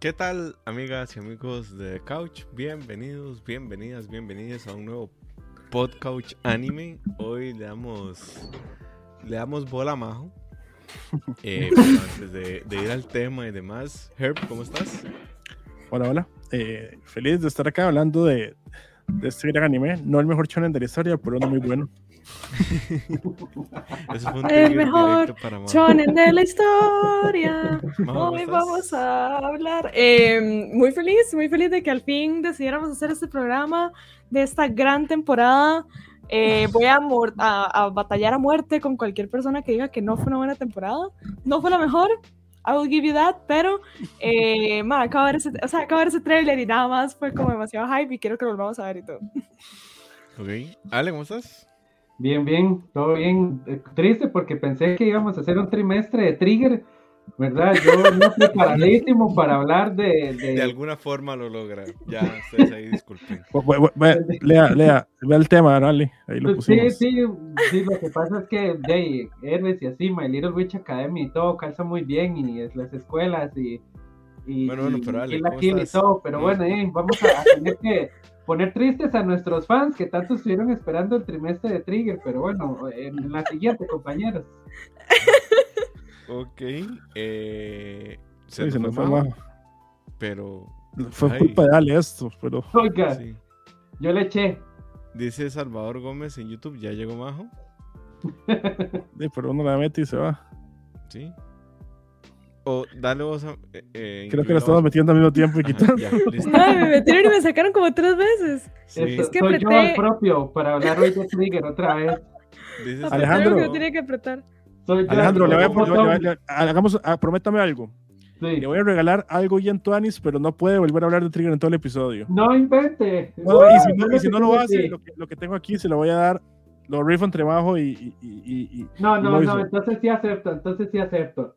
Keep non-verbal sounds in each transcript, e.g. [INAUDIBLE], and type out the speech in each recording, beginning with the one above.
¿Qué tal, amigas y amigos de Couch? Bienvenidos, bienvenidas, bienvenidas a un nuevo Podcouch Anime. Hoy le damos, le damos bola a Majo. [LAUGHS] Eh, pero antes de, de ir al tema y demás, Herb, ¿cómo estás? Hola, hola. Eh, feliz de estar acá hablando de, de este gran anime. No el mejor shonen de la historia, pero uno muy bueno. [LAUGHS] Eso fue un El mejor para. Shonen de la historia. [LAUGHS] Majo, ¿cómo Hoy vamos a hablar. Eh, muy feliz, muy feliz de que al fin decidiéramos hacer este programa de esta gran temporada. Eh, voy a, a, a batallar a muerte con cualquier persona que diga que no fue una buena temporada. No fue la mejor. I will give you that, pero eh, ma, acabo de ver ese, o sea, acabo de ver ese trailer y nada más fue como demasiado hype y quiero que lo volvamos a ver y todo. Ok. Ale, ¿cómo estás? Bien, bien, todo bien. Eh, Triste porque pensé que íbamos a hacer un trimestre de Trigger, ¿verdad? Yo no preparadísimo para hablar de... de- De alguna forma lo logra. Ya, [LAUGHS] ustedes ahí disculpen. Lea, Lea, ve el tema, dale. Ahí lo Pues sí, pusimos. sí, sí, lo que pasa es que de ahí, Héroes y así, My Little Witch Academy y todo calza muy bien y es las escuelas y... y Bueno, bueno, y pero Ale, Kill la ¿cómo Kill y estás? todo, pero Mm. bueno, eh, vamos a, a tener que poner tristes a nuestros fans que tanto estuvieron esperando el trimestre de Trigger, pero bueno, en la siguiente, compañeros. Ok. Eh, se Sí, nos se nos fue Majo, Majo. pero Fue Ay. culpa de Ale esto, pero Oiga, sí. yo le eché. Dice Salvador Gómez en YouTube, ya llegó Majo. sí, pero uno la mete y se va. Sí. O dale vos a. eh, eh, Creo que incluir la a estamos vos. metiendo al mismo tiempo y Ajá, quitando. ya, [LAUGHS] listo. Ay, me metieron y me sacaron como tres veces. Sí. Es que soy yo apreté- al propio para hablar hoy de Trigger otra vez. Dice Apretaron Alejandro. que lo tenía que apretar. Soy yo Alejandro, al le voy a, le voy a- botón. le- hagamos, prométame algo. Sí. Le voy a regalar algo bien Tuanis, pero no puede volver a hablar de Trigger en todo el episodio. No invente. No, y si no, y si no lo hace, lo que, lo que tengo aquí se lo voy a dar. Lo rifo entre Majo y. y, y, y- y- No, y no, lo no, entonces sí acepto, entonces sí acepto.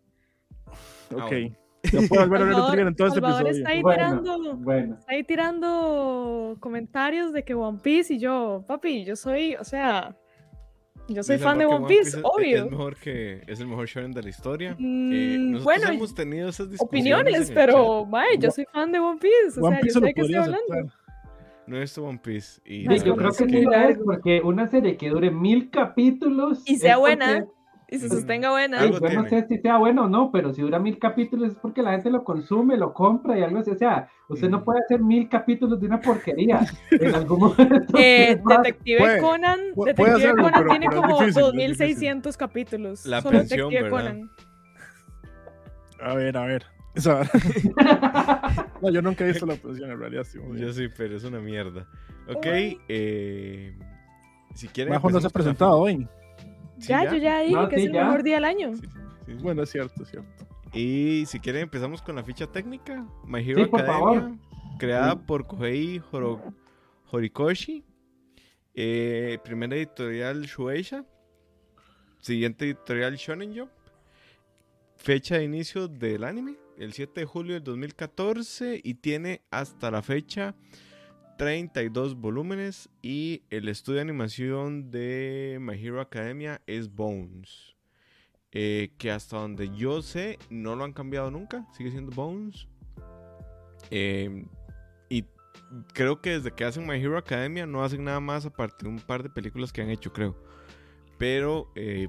Ah, Ok. bueno. No puedo volver a Salvador- Trigger en todo este Salvador episodio. está ahí Bueno, tirando, bueno. está ahí tirando comentarios de que One Piece y yo, papi, yo soy, o sea, yo soy Dice fan de One que Piece, es- Es, obvio. mejor que es el mejor shonen de la historia. Eh, Mm, nosotros bueno, hemos tenido esas discusiones. opiniones, pero, mae, yo soy fan de One Piece, o One sea, Piece yo sé de qué estoy hablando. No visto One Piece. Y Sí, yo creo es que es, largo. porque una serie que dure mil capítulos. Y sea es porque- buena, y se sostenga buena. Algo yo no sé si sea bueno o no, pero si dura mil capítulos es porque la gente lo consume, lo compra y algo así. O sea, usted no Ujú. puede hacer mil capítulos de una porquería. [LAUGHS] En algún momento. Eh, Detective Puede- Conan, puede Detective hacerlo, Conan pero- tiene pero como difícil, es 2600 capítulos. La solo pensión, Detective ¿verdad? Conan. A ver, a ver. [LAUGHS] No, yo nunca he visto la posición en realidad. Sí. Yo sí, pero es una mierda. Ok, eh, si quieren. Majo no se ha presentado hoy. Sí, ya, yo ya dije No, que sí, es el ya. mejor día del año. Sí, sí, sí. Bueno, es cierto, es cierto. Y si quieren empezamos con la ficha técnica. My Hero por Academia, favor. creada Sí. por Kohei Horo- Horikoshi. Eh, primera editorial Shueisha. Siguiente editorial Shonen Jump. Fecha de inicio del anime, el 7 de julio del 2014. Y tiene hasta la fecha 32 volúmenes. Y el estudio de animación de My Hero Academia es Bones. Eh, que hasta donde yo sé, no lo han cambiado nunca. Sigue siendo Bones. Eh, y creo que desde que hacen My Hero Academia no hacen nada más aparte de un par de películas que han hecho, creo. Pero eh,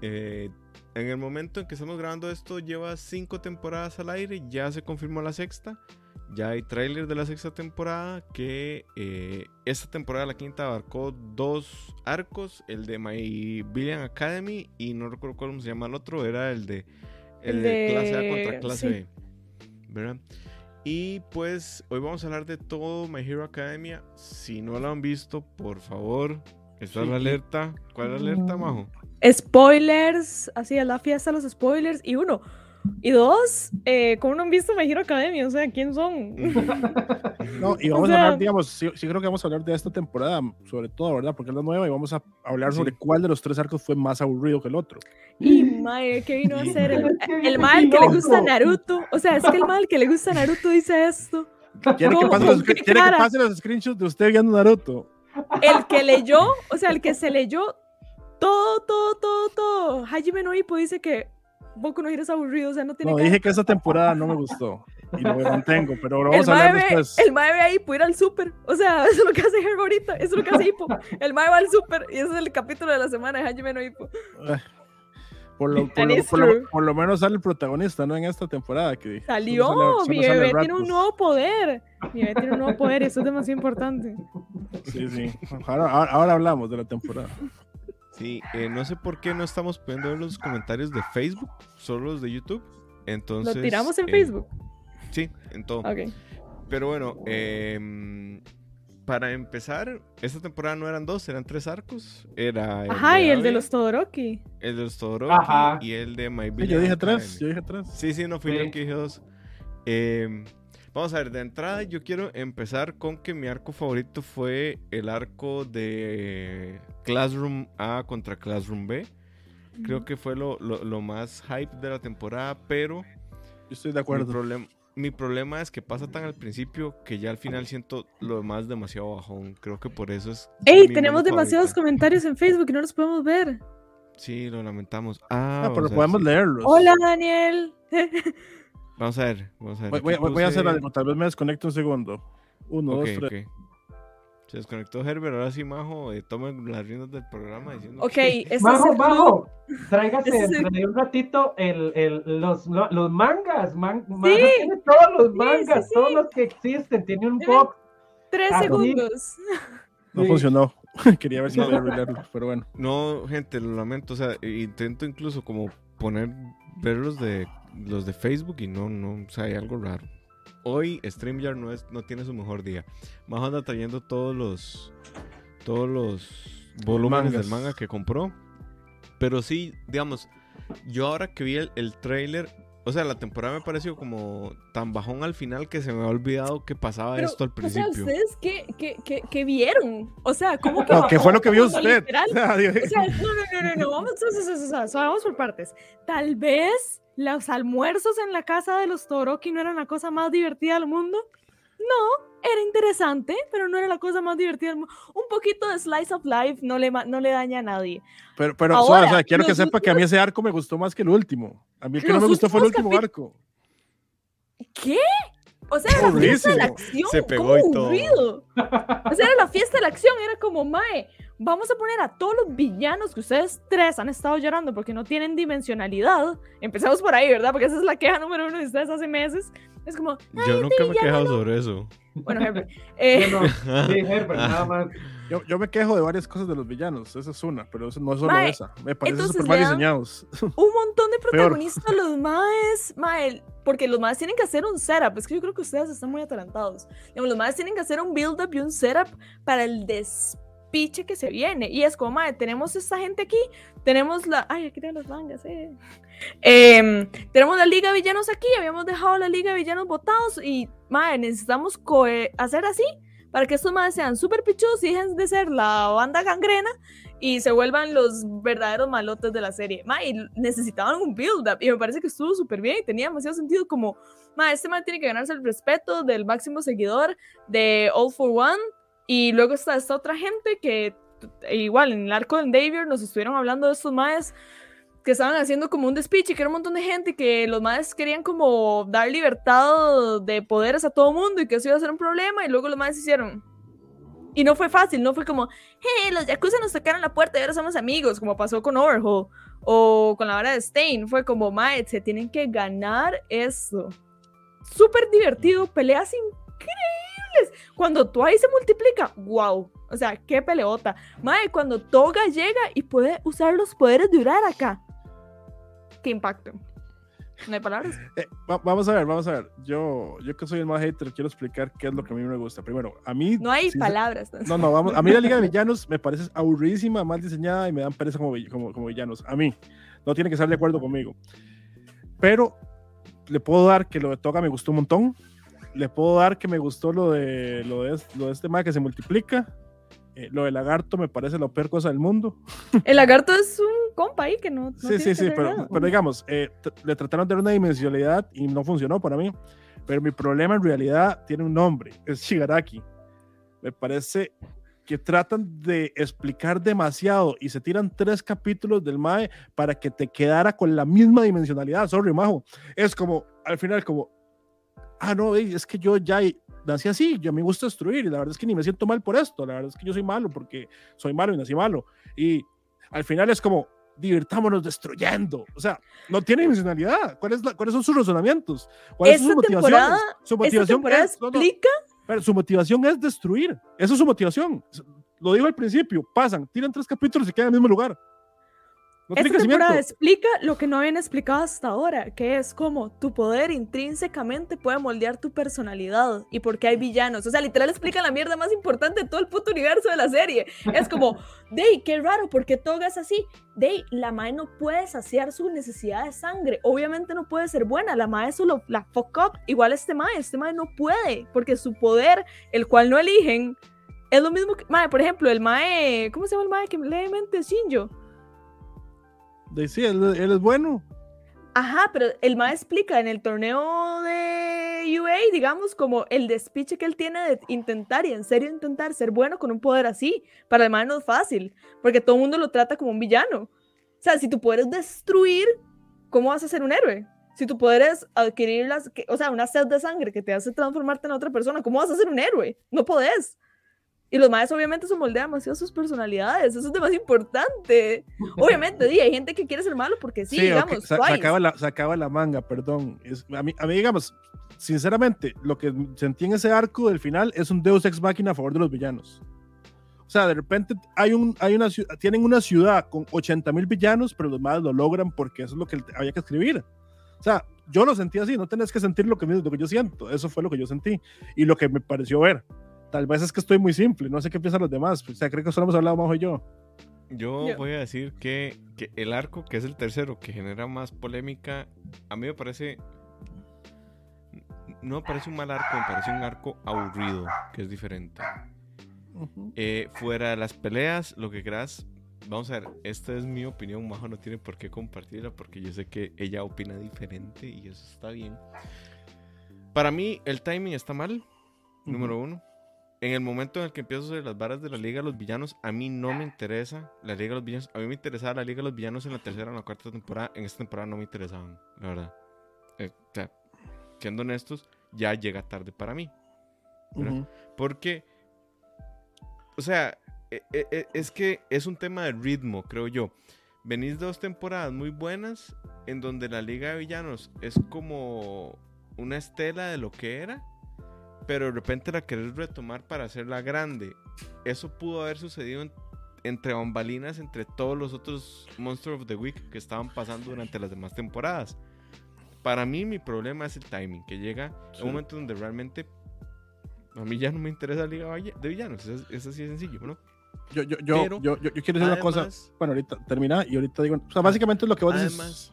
eh, en el momento en que estamos grabando esto, lleva cinco temporadas al aire. Ya se confirmó la sexta. Ya hay tráiler de la sexta temporada. Que eh, esta temporada, la quinta, abarcó dos arcos: el de My Villain Academy y no recuerdo cómo se llama el otro. Era el de, el de de- clase A contra clase sí. B. ¿Verdad? Y pues hoy vamos a hablar de todo My Hero Academia. Si no lo han visto, por favor, está Sí. la alerta. ¿Cuál es la alerta, Majo? Spoilers, así es la fiesta los spoilers. Y uno. Y dos, eh, ¿cómo no han visto My Hero Academia? O sea, ¿quién son? [LAUGHS] No, y O vamos sea- a hablar, digamos, sí, sí creo que vamos a hablar de esta temporada, sobre todo, ¿verdad? Porque es la nueva y vamos a hablar sobre Sí. cuál de los tres arcos fue más aburrido que el otro. Y mae, ¿qué vino a hacer? El, el mal que le gusta. Naruto. O sea, es que el mal que le gusta a Naruto dice esto. ¿Quiere que ¿Cómo? pase los, ¿Con qué quiere que pase los screenshots de usted viendo Naruto? El que leyó, o sea, el que se leyó todo, todo, todo, todo. Hajime no Ippo dice que Boku no Hero es aburrido, o sea, no tiene No, cara. dije que esa temporada no me gustó. y lo mantengo, pero lo El vamos a hablar mae, después. el mae ve ahí por ir al súper. O sea, [LAUGHS] eso es lo que hace Herb ahorita. Eso es lo que hace Hippo. El mae va al súper y ese es el capítulo de la semana de Hajime no Hippo. Por lo, por, lo, por, lo, por lo menos sale el protagonista, ¿no? En esta temporada. Que Salió, solo sale- mi solo bebé tiene un Ratmus. nuevo poder. Mi bebé tiene un nuevo poder eso es demasiado importante. Sí, sí. Ahora, ahora hablamos de la temporada. Sí, eh, no sé por qué no estamos pudiendo ver los comentarios de Facebook, solo los de YouTube. Entonces, Lo tiramos en eh, Facebook. Sí, en todo. Ok. Pero bueno, em, para empezar, esta temporada no eran dos, eran tres arcos. Era el Ajá, y el de los Todoroki. el de los Todoroki Ajá. y el de My Village yo dije tres, yo dije tres. Sí, sí, no fui yo Sí. el que dije dos. Vamos a ver, de entrada yo quiero empezar con que mi arco favorito fue el arco de Classroom A contra Classroom B. Creo que fue lo, lo- lo más hype de la temporada, pero Yo estoy de mi, acuerdo. problem- mi problema es que pasa tan al principio que ya al final siento lo demás demasiado bajón. Creo que por eso es... ey, tenemos demasiados comentarios en Facebook y no los podemos ver. Sí, lo lamentamos. Ah, Ah, pero podemos sí. leerlos. Hola, Daniel. [LAUGHS] Vamos a ver, vamos a ver. Voy, voy- aquí voy a hacer algo, tal vez me desconecto un segundo. Uno, Ok, dos, tres. Se desconectó Herbert, ahora sí, Majo, eh, tomen las riendas del programa diciendo Ok, que- es Bajo, el bajo. Tráigase Ese es el- dentro de un ratito el, el, los, lo- los mangas. Man, Majo Sí. tiene todos los Sí, mangas, sí, todos los que existen. Tiene un box. tres Ah, segundos. No Sí. funcionó. [LAUGHS] Quería ver si podía arreglarlo, pero bueno. No, gente, lo lamento. O sea, intento incluso como poner, ver los de, los de Facebook y no, no, o sea, hay algo raro. Hoy StreamYard no, es, no tiene su mejor día. Majo anda trayendo todos los, todos los volúmenes Mangas. del manga que compró. Pero sí, digamos, yo ahora que vi el, el trailer, o sea, la temporada me pareció como tan bajón al final que se me ha olvidado que pasaba Pero, esto al O sea, principio. ¿ustedes qué, qué, qué, qué vieron? O sea, ¿cómo que No, ¿qué fue lo que vio usted? [LAUGHS] O sea, no, no, no, no, no, vamos, o sea, vamos por partes. Tal vez los almuerzos en la casa de los Toroki no eran la cosa más divertida del mundo. No, era interesante, pero no era la cosa más divertida. Un poquito de slice of life no le, no le daña a nadie. Pero, pero Ahora, suave, o sea, quiero que sepa que a mí ese arco me gustó más que el último. A mí el que no me gustó fue el últimos último arco. ¿Qué? O sea, era la fiesta de la acción. Se pegó ¿cómo y todo. O sea, era la fiesta de la acción. Era como, Mae, vamos a poner a todos los villanos que ustedes tres han estado llorando porque no tienen dimensionalidad. Empezamos por ahí, ¿verdad? Porque esa es la queja número uno de ustedes hace meses. Es como, Yo nunca me he quejado sobre eso. Bueno, Herbert. [LAUGHS] eh, No, no, sí, [LAUGHS] Herbert, nada más. Yo, yo me quejo de varias cosas de los villanos, esa es una, pero eso no es solo Mae, esa. Me parecen súper mal diseñados. [LAUGHS] un montón de protagonistas los maes, mae, porque los maes tienen que hacer un setup, es que yo creo que ustedes están muy atalantados. Los maes tienen que hacer un build up y un setup para el despiche que se viene. Y es como, mae, tenemos esta gente aquí, tenemos la, ay, aquí tengo las mangas, eh. Em, tenemos la Liga de Villanos aquí, habíamos dejado la Liga de Villanos votados y, mae, necesitamos hacer así para que estos maes sean súper pichudos y dejen de ser la banda gangrena y se vuelvan los verdaderos malotes de la serie. Ma, y necesitaban un build-up y me parece que estuvo súper bien y tenía demasiado sentido como, ma, este man tiene que ganarse el respeto del máximo seguidor de All for One y luego está esta otra gente que igual en el arco de David nos estuvieron hablando de estos maes que estaban haciendo como un despiche, que era un montón de gente, que los maes querían como dar libertad de poderes a todo mundo y que eso iba a ser un problema y luego los maes hicieron. Y no fue fácil, no fue como, hey, los Yakuza nos tocaron la puerta y ahora somos amigos, como pasó con Overhaul o con la vara de Stain. Fue como, mae, se tienen que ganar eso. Súper divertido, peleas increíbles. Cuando Twice se multiplica, wow. O sea, qué peleota. Mae, cuando Toga llega y puede usar los poderes de Uraraka. Impacto. No hay palabras. [LAUGHS] Eh, va- vamos a ver, vamos a ver. Yo, yo que soy el más hater, quiero explicar qué es lo que a mí me gusta. Primero, a mí. No hay sí- palabras. No, no, vamos. A mí la Liga de Villanos me parece aburridísima, mal diseñada y me dan pereza como, como, como villanos. A mí. No tiene que estar de acuerdo conmigo. Pero le puedo dar que lo de Toga me gustó un montón. Le puedo dar que me gustó lo de, lo de, lo de este más que se multiplica. Eh, lo de Lagarto me parece la peor cosa del mundo. El lagarto es un compa ahí que no. no sí, sí, sí, pero, pero digamos, eh, le trataron de dar una dimensionalidad y no funcionó para mí. Pero mi problema en realidad tiene un nombre, es Shigaraki. Me parece que tratan de explicar demasiado y se tiran tres capítulos del MAE para que te quedara con la misma dimensionalidad. Sorry, Majo. Es como, al final, como, ah, no, es que yo ya nací así, yo me gusta destruir y la verdad es que ni me siento mal por esto, la verdad es que yo soy malo porque soy malo y nací malo. Y al final es como, divirtámonos destruyendo. O sea, no tiene emocionalidad. ¿Cuál es la- ¿Cuáles son sus razonamientos? ¿Cuáles son sus motivaciones? Su motivación temporada es, no, no, explica pero su motivación es destruir. Esa es su motivación. Lo digo al principio. Pasan, tiran tres capítulos y quedan en el mismo lugar. No Esta temporada explica lo que no habían explicado hasta ahora, que es como tu poder intrínsecamente puede moldear tu personalidad y por qué hay villanos. O sea, literal explica la mierda más importante de todo el puto universo de la serie. Es como, Dey, qué raro, ¿por qué Toga es así? Dey, la mae no puede saciar su necesidad de sangre. Obviamente no puede ser buena, la mae solo la fuck up. Igual este mae, este mae no puede, porque su poder, el cual no eligen, es lo mismo que, mae, por ejemplo, el mae, ¿cómo se llama el mae que lee mente? Shinjo. De, sí, él, es bueno. Ajá, pero el MAE explica en el torneo de UA, digamos, como el despiche que él tiene de intentar y en serio intentar ser bueno con un poder así. Para el MAE no es fácil, porque todo el mundo lo trata como un villano. O sea, si tu poder es destruir, ¿cómo vas a ser un héroe? Si tu poder es adquirir las, que- o sea, una sed de sangre que te hace transformarte en otra persona, ¿cómo vas a ser un héroe? No podés. Y los maes obviamente se moldean demasiado sus personalidades, eso es demasiado importante. Obviamente, di, hay gente que quiere ser malo porque sí, ok, digamos, Twice. sacaba, la, sacaba la manga, perdón. Es, a, mí, a mí, digamos, sinceramente, lo que sentí en ese arco del final es un Deus Ex Machina a favor de los villanos. O sea, de repente hay un, hay una, tienen una ciudad con 80 mil villanos, pero los más lo logran porque eso es lo que había que escribir. O sea, yo lo sentí así, no tenés que sentir lo que, lo que yo siento. Eso fue lo que yo sentí y lo que me pareció ver. Tal vez es que estoy muy simple, no sé qué piensan los demás. O sea, creo que solo hemos hablado Majo y yo. Yo voy a decir que, que el arco, que es el tercero, que genera más polémica, a mí me parece. No me parece un mal arco, me parece un arco aburrido, que es diferente. Ujú. Eh, fuera de las peleas, lo que creas. Vamos a ver, esta es mi opinión. Majo no tiene por qué compartirla porque yo sé que ella opina diferente y eso está bien. Para mí, el timing está mal, número uno. En el momento en el que empiezo sobre las varas de la Liga de los Villanos, a mí no me interesa la Liga de los Villanos. A mí me interesaba la Liga de los Villanos en la tercera o en la cuarta temporada. En esta temporada no me interesaban, la verdad. Eh, o sea, siendo honestos, ya llega tarde para mí. Porque, o sea, e- e- e- es que es un tema de ritmo, creo yo. Venís dos temporadas muy buenas en donde la Liga de Villanos es como una estela de lo que era, pero de repente la querés retomar para hacerla grande. Eso pudo haber sucedido en- entre bambalinas entre todos los otros Monster of the Week que estaban pasando durante las demás temporadas. Para mí mi problema es el timing, que llega Sí. un momento donde realmente a mí ya no me interesa la Liga de Villanos, es, es así de sencillo, ¿no? Yo, yo, yo, Pero, yo, yo, quiero decir una cosa. Además- Bueno, ahorita termina y ahorita digo. O sea, básicamente es lo que vos dices. Además,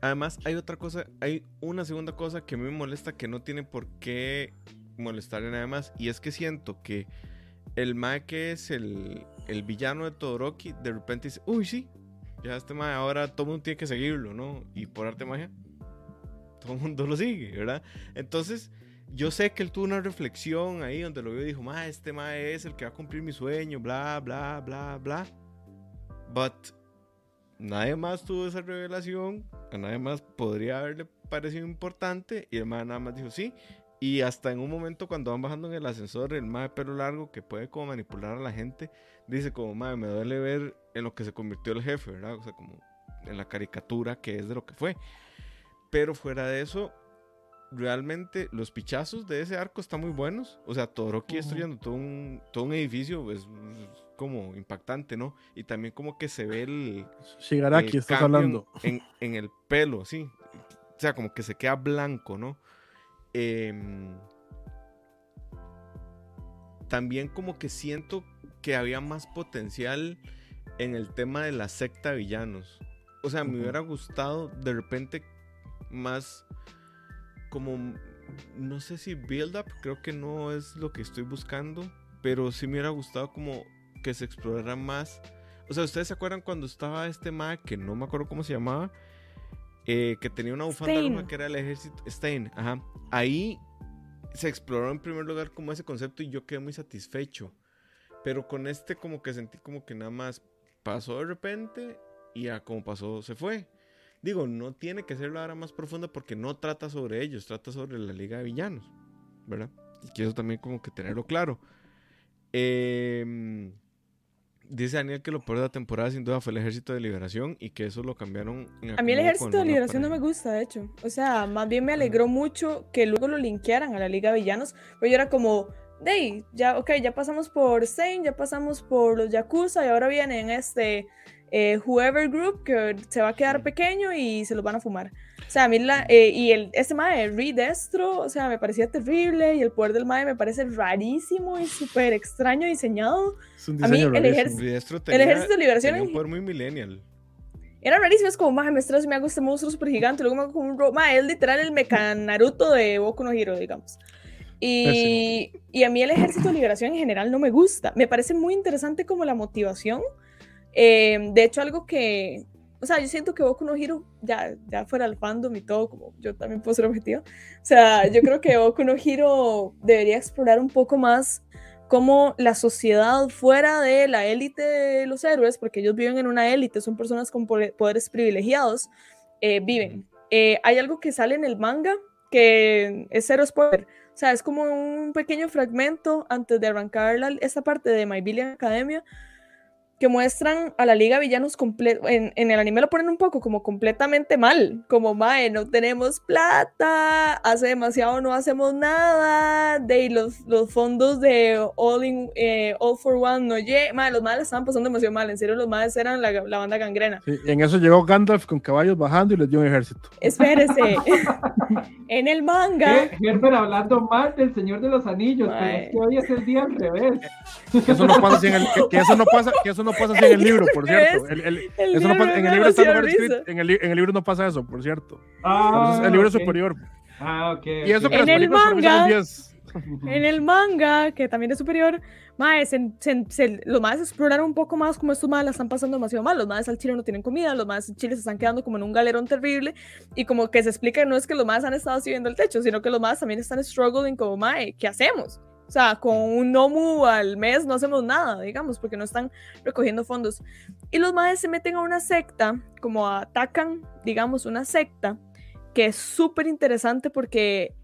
además, hay otra cosa, hay una segunda cosa que me molesta que no tiene por qué molestarle nada más. Y es que siento que el Mae que es el, el villano de Todoroki, de repente dice, uy, sí, ya este Mae ahora todo el mundo tiene que seguirlo, ¿no? Y por arte de magia, todo el mundo lo sigue, ¿verdad? Entonces, yo sé que él tuvo una reflexión ahí donde lo vio y dijo, Mae, este Mae es el que va a cumplir mi sueño, bla, bla, bla, bla. But nadie más tuvo esa revelación, a nadie más podría haberle parecido importante y el mae nada más dijo sí. Y hasta en un momento cuando van bajando en el ascensor, el mae de pelo largo que puede como manipular a la gente, dice como, mae, me duele ver en lo que se convirtió el jefe, ¿verdad? O sea, como en la caricatura que es de lo que fue. Pero fuera de eso, realmente los pichazos de ese arco están muy buenos. O sea, Todoroki Ujú. destruyendo todo un, todo un edificio es, es como impactante, ¿no? Y también como que se ve el, Shigaraki, el estás hablando. En, en el pelo, sí. O sea, como que se queda blanco, ¿no? Em, también como que siento que había más potencial en el tema de la secta de villanos. O sea, me hubiera gustado de repente más como, no sé si build up, creo que no es lo que estoy buscando, pero sí me hubiera gustado como que se explorara más. O sea, ¿ustedes se acuerdan cuando estaba este Mac, que no me acuerdo cómo se llamaba? Eh, que tenía una bufanda Stein. roja que era el ejército. Stein, ajá. Ahí se exploró en primer lugar como ese concepto y yo quedé muy satisfecho. Pero con este como que sentí como que nada más pasó de repente y ya como pasó se fue. Digo, no tiene que ser la hora más profunda porque no trata sobre ellos, trata sobre la Liga de Villanos, ¿verdad? Y quiero también como que tenerlo claro. Eh, dice Daniel que lo peor de la temporada sin duda fue el Ejército de Liberación y que eso lo cambiaron. a mí el Ejército de Liberación no me gusta, de hecho. O sea, más bien me alegró mucho que luego lo linkearan a la Liga de Villanos, pero yo era como, hey, ya, ok, ya pasamos por Zane, ya pasamos por los Yakuza y ahora vienen este eh, Whoever Group que se va a quedar pequeño y se los van a fumar. O sea, a mí la, eh, y el, este mae, Redestro, o sea, me parecía terrible y el poder del mae me parece rarísimo y súper extraño diseñado. a mí el, ejército, el ejército de liberación tenía un poder muy millennial. Era rarísimo, es como, mae, me estreso, me hago este monstruo súper gigante, luego me hago como un... Mae, es literal el Mecha Naruto de Boku no Hero, digamos. Y, y, a mí el ejército de liberación en general no me gusta. Me parece muy interesante como la motivación. Eh, de hecho, algo que, o sea, yo siento que Boku no Hero, ya, ya fuera el fandom y todo, como yo también puedo ser objetivo, o sea, yo creo que Boku no Hero debería explorar un poco más cómo la sociedad fuera de la élite de los héroes, porque ellos viven en una élite, son personas con poderes privilegiados, eh, viven. Eh, hay algo que sale en el manga que es cero spoiler, o sea, es como un pequeño fragmento antes de arrancar la, esta parte de My Billion Academia, que muestran a la Liga Villanos completo. En, en, el anime lo ponen un poco como completamente mal. Como, mae, no tenemos plata, hace demasiado no hacemos nada. De los, los fondos de All, in, eh, All for One no llegan. Mae, los males estaban pasando demasiado mal. En serio, los males eran la, la banda gangrena. Sí, en eso llegó Gandalf con caballos bajando y les dio un ejército. Espérese. [LAUGHS] [LAUGHS] en el manga. Gerber hablando mal del Señor de los Anillos, pero es que hoy es el día al revés. Que eso no pasa, en el, que, eso no pasa, que eso no pasa así en el libro, por [LAUGHS] cierto. El, el, eso no pasa, en, el libro está escrito, en, el, en el libro no pasa eso, por cierto. Ah, el libro es superior. Ah, ok. Y eso que en el manga, en el manga, que también es superior, más los más exploraron un poco más como estos más la están pasando demasiado mal. Los más al chile no tienen comida, los más en Chile se están quedando como en un galerón terrible. Y como que se explica no es que los más han estado subiendo el techo, sino que los más también están struggling como, mae, ¿qué hacemos? O sea, con un NOMU al mes no hacemos nada, digamos, porque no están recogiendo fondos. Y los madres se meten a una secta, como atacan, digamos, una secta, que es súper interesante porque,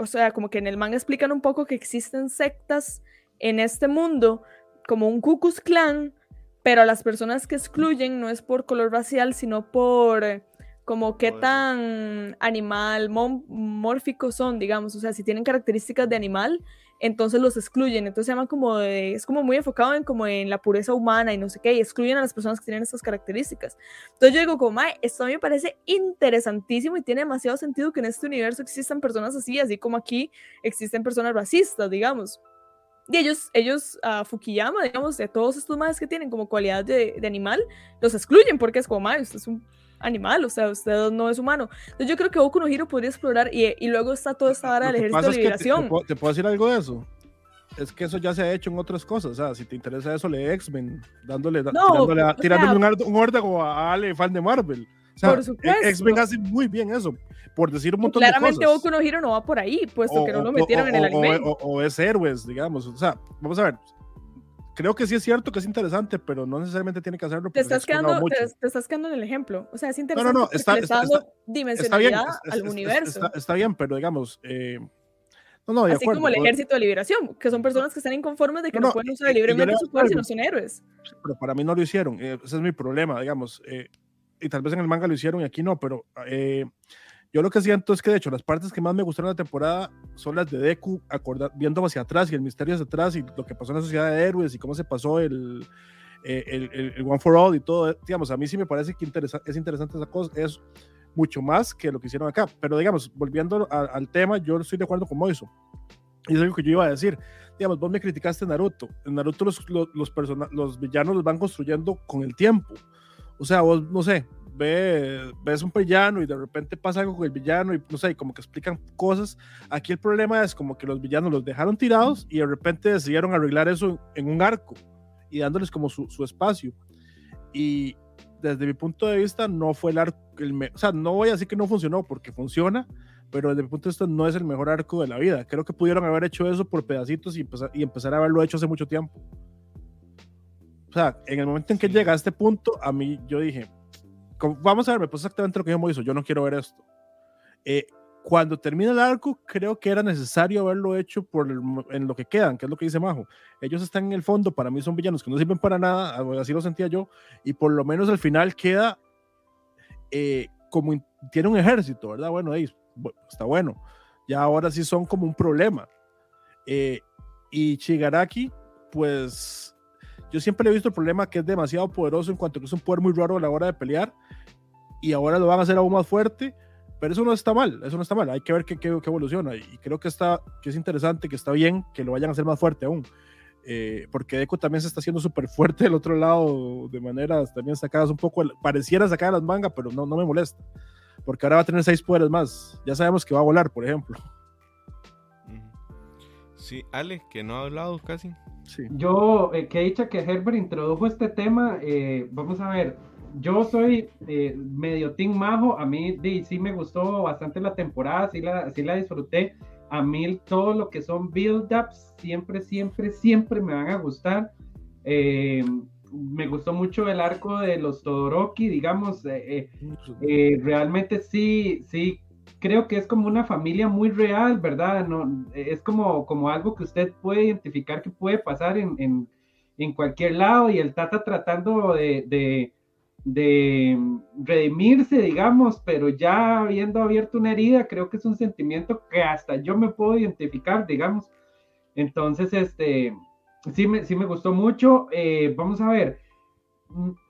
o sea, como que en el manga explican un poco que existen sectas en este mundo, como un Cucus Clan, pero a las personas que excluyen no es por color racial, sino por como qué tan animal mórficos son, digamos, o sea, si tienen características de animal, entonces los excluyen, entonces se llama como de, es como muy enfocado en como en la pureza humana y no sé qué, y excluyen a las personas que tienen estas características. Entonces yo digo como, Mae, esto a mí me parece interesantísimo y tiene demasiado sentido que en este universo existan personas así, así como aquí existen personas racistas, digamos. Y ellos, ellos uh, Fukuyama, digamos, de todos estos madres que tienen como cualidad de, de animal, los excluyen porque es como, Mae, usted es un animal, o sea, usted no es humano. Entonces yo creo que Boku no Hero podría explorar y, y luego está toda esta vara del ejército de liberación. te, te, puedo, decir algo de eso? Es que eso ya se ha hecho en otras cosas, o sea, si te interesa eso, lee X-Men, dándole, no, tirándole, tirándole un, órdago a Ale, fan de Marvel. O sea, por supuesto. X-Men hace muy bien eso, por decir un montón de cosas. Claramente Boku no Hero no va por ahí, puesto que no lo metieron en el anime. O, o, es héroes, digamos, o sea, vamos a ver, creo que sí es cierto que es interesante, pero no necesariamente tiene que hacerlo. Te estás, quedando, te, estás quedando en el ejemplo. O sea, es interesante. No, no, no. Está, está, está, dimensionalidad al universo. Está, bien, pero digamos. Eh, no, no, de Así acuerdo, como el ejército de liberación, que son personas que están inconformes de que no, pueden usar libremente su poder si no son héroes. Pero para mí no lo hicieron. Eh, ese es mi problema, digamos. Eh, y tal vez en el manga lo hicieron y aquí no, pero eh, yo lo que siento es que, de hecho, las partes que más me gustaron de la temporada son las de Deku, viendo hacia atrás y el misterio hacia atrás y lo que pasó en la sociedad de héroes y cómo se pasó el, eh, el, el, One for All y todo. Digamos, a mí sí me parece que interesa, es interesante esa cosa, es mucho más que lo que hicieron acá. Pero, digamos, volviendo al tema, yo estoy de acuerdo con Moiso. Y es algo que yo iba a decir. Digamos, vos me criticaste Naruto. En Naruto los, los, los, los villanos los van construyendo con el tiempo. O sea, vos, no sé, ves un villano y de repente pasa algo con el villano y no sé, como que explican cosas. Aquí el problema es como que los villanos los dejaron tirados y de repente decidieron arreglar eso en un arco y dándoles como su, su espacio. Y desde mi punto de vista no fue el arco, el o sea, no voy a decir que no funcionó porque funciona, pero desde mi punto de vista no es el mejor arco de la vida. Creo que pudieron haber hecho eso por pedacitos y empezar, y empezar a haberlo hecho hace mucho tiempo. O sea, en el momento en que llega a este punto, a mí yo dije, vamos a ver, me exactamente lo que yo hizo. Yo no quiero ver esto. Eh, cuando termina el arco, creo que era necesario haberlo hecho por el en lo que quedan, que es lo que dice Majo. Ellos están en el fondo, para mí son villanos que no sirven para nada, así lo sentía yo, y por lo menos al final queda eh, como tiene un ejército, ¿verdad? Bueno, ahí está bueno. Ya ahora sí son como un problema. Eh, y Shigaraki, pues yo siempre he visto el problema que es demasiado poderoso en cuanto que es un poder muy raro a la hora de pelear y ahora lo van a hacer aún más fuerte, pero eso no está mal, eso no está mal, hay que ver qué, qué- qué evoluciona y creo que, está, que es interesante, que está bien que lo vayan a hacer más fuerte aún, eh, porque Deku también se está haciendo súper fuerte del otro lado de maneras también sacadas un poco, pareciera sacadas las mangas, pero no, no me molesta, porque ahora va a tener seis poderes más, ya sabemos que va a volar, por ejemplo. Sí, Ale, que no ha hablado casi. Sí. Yo, eh, que he dicho que Herbert introdujo este tema, eh, vamos a ver, yo soy eh, medio team majo, a mí di, sí me gustó bastante la temporada, sí la, sí la disfruté, a mí todo lo que son build-ups siempre, siempre, siempre me van a gustar. Eh, me gustó mucho el arco de los Todoroki, digamos, eh, eh, eh, realmente sí, sí, creo que es como una familia muy real, ¿verdad? No, es como, como algo que usted puede identificar que puede pasar en, en, en cualquier lado y el Tata tratando de, de, de redimirse, digamos, pero ya habiendo abierto una herida, creo que es un sentimiento que hasta yo me puedo identificar, digamos. Entonces, este, sí me, sí me gustó mucho. Eh, vamos a ver,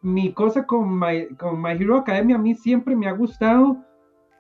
mi cosa con My, con My Hero Academia a mí siempre me ha gustado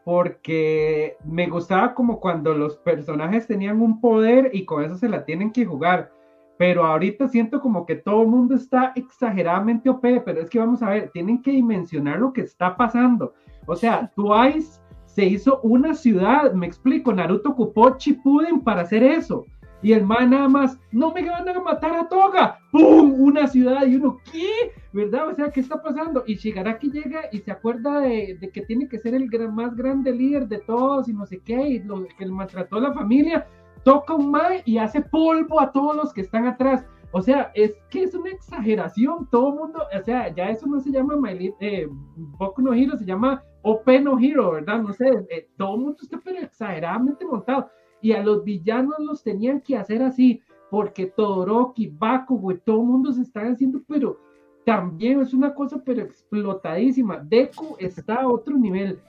porque me gustaba como cuando los personajes tenían un poder y con eso se la tienen que jugar. Pero ahorita siento como que todo el mundo está exageradamente OP, pero es que vamos a ver, tienen que dimensionar lo que está pasando. O sea, Twice se hizo una ciudad, me explico, Naruto ocupó Shippuden para hacer eso. Y el man nada más, no me van a matar a Toga, ¡pum! Una ciudad y uno, ¿qué? ¿Verdad? O sea, ¿qué está pasando? Y Shigaraki llega y se acuerda de, de que tiene que ser el gran- más grande líder de todos y no sé qué, y lo que maltrató a la familia, toca un mae y hace polvo a todos los que están atrás. O sea, es que es una exageración. Todo mundo, o sea, ya eso no se llama My eh, Boku no Hero, se llama OP no Hero, ¿verdad? No sé, eh, todo el mundo está exageradamente montado. Y a los villanos los tenían que hacer así, porque Todoroki, Bakugo todo mundo se están haciendo, pero también es una cosa pero explotadísima. Deku está a otro nivel.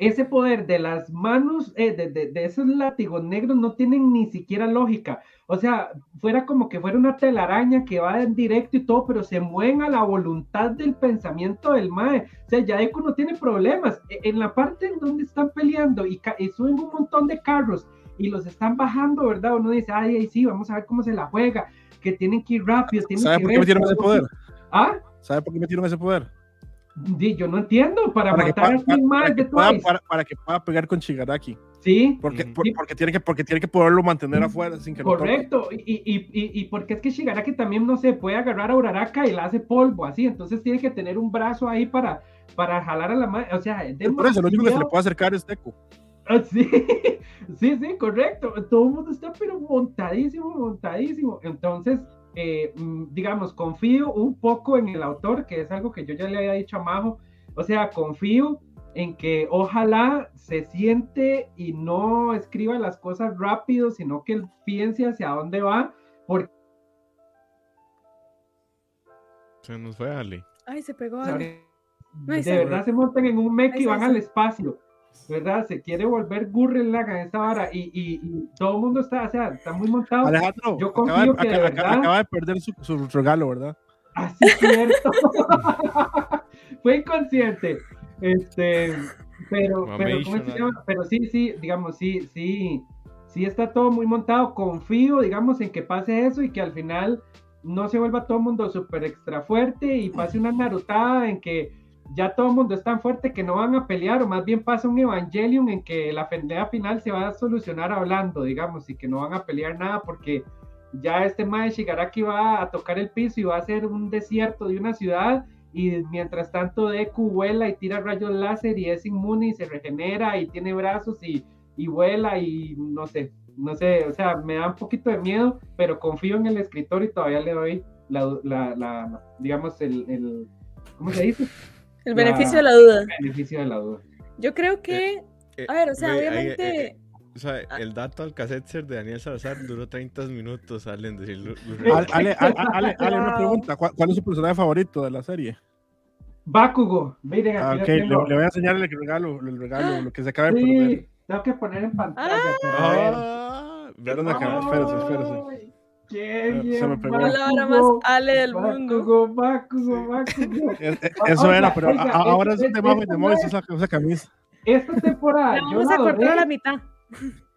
Ese poder de las manos, eh, de, de- de esos látigos negros no tienen ni siquiera lógica. O sea, fuera como que fuera una telaraña que va en directo y todo, pero se mueven a la voluntad del pensamiento del Mae. O sea, ya Deku no tiene problemas. E- En la parte en donde están peleando y, y suben un montón de carros y los están bajando, ¿verdad? Uno dice, ay, ay, sí, vamos a ver cómo se la juega, que tienen que ir rápido. Tienen ¿Sabe que por qué metieron ese poder? Ah, ¿Sabe por qué metieron ese poder? Yo no entiendo, para, Para que, matar pueda- a 100 para más que de pueda- para- para que pueda pegar con Shigaraki. Sí, Porque, por- porque, tiene que, porque tiene que poderlo mantener afuera sin que lo. Correcto, y, y, y, y porque es que Shigaraki también no se puede agarrar a Uraraka y la hace polvo así, entonces tiene que tener un brazo ahí para, para jalar a la mano, o sea, es Por eso, lo único que se le puede acercar es Deku. Ah, Sí, [LAUGHS] sí, sí, correcto. Todo el mundo está pero montadísimo, montadísimo. Entonces, eh, mm, digamos, confío un poco en el autor, que es algo que yo ya le había dicho a Majo. O sea, confío en que ojalá se siente y no escriba las cosas rápido, sino que él piense hacia dónde va, porque Se nos fue Ale. Ay, se pegó. de Ale. Verdad se montan en un mech y van al espacio. ¿Verdad? Se quiere volver Gurren Lagann esta vara y, y- y todo el mundo está, o sea, está muy montado. Alejandro, yo acaba, confío de, que de acaba- verdad- acaba de perder su, su regalo, ¿verdad? Así es cierto. [LAUGHS] Fue inconsciente. Este, pero, pero, ¿cómo se llama? pero sí, sí, digamos, sí, sí, sí está todo muy montado. Confío, digamos, en que pase eso y que al final no se vuelva todo el mundo súper extra fuerte y pase una narutada en que ya todo el mundo es tan fuerte que no van a pelear, o más bien pasa un Evangelion en que la pelea final se va a solucionar hablando, digamos, y que no van a pelear nada porque ya este Mae Shigaraki va a tocar el piso y va a ser un desierto de una ciudad y mientras tanto Deku vuela y tira rayos láser y es inmune y se regenera y tiene brazos y, y vuela y no sé, no sé, o sea, me da un poquito de miedo, pero confío en el escritor y todavía le doy la, la, la- digamos, el, el, ¿cómo se dice? El beneficio de la duda. Beneficio de la duda. Yo creo que, Eh, a ver, o sea, ahí, obviamente... eh, eh, o sea, Ah. el dato al cassette de Daniel Salazar duró 30 minutos, salen de decirlo. [LAUGHS] Ale, Ale, Ale, Ale, Ale, una pregunta. ¿Cuál, cuál es su personaje favorito de la serie? Bakugo, miren, Ah, le, tengo. le voy a enseñar el regalo, el regalo, lo que se acaba de. Sí, tengo que poner en pantalla. ver. Ah, Perdón, ¿verdad? Qué Se me pegó. es la hora más Ale del mundo. Bakugo, Bakugo, Bakugo. [LAUGHS] Es- es- Eso era, pero oiga, a- a- ahora es- es es- de Mois esa, esa camisa. Esta temporada La yo vamos la a cortar la adoré. mitad.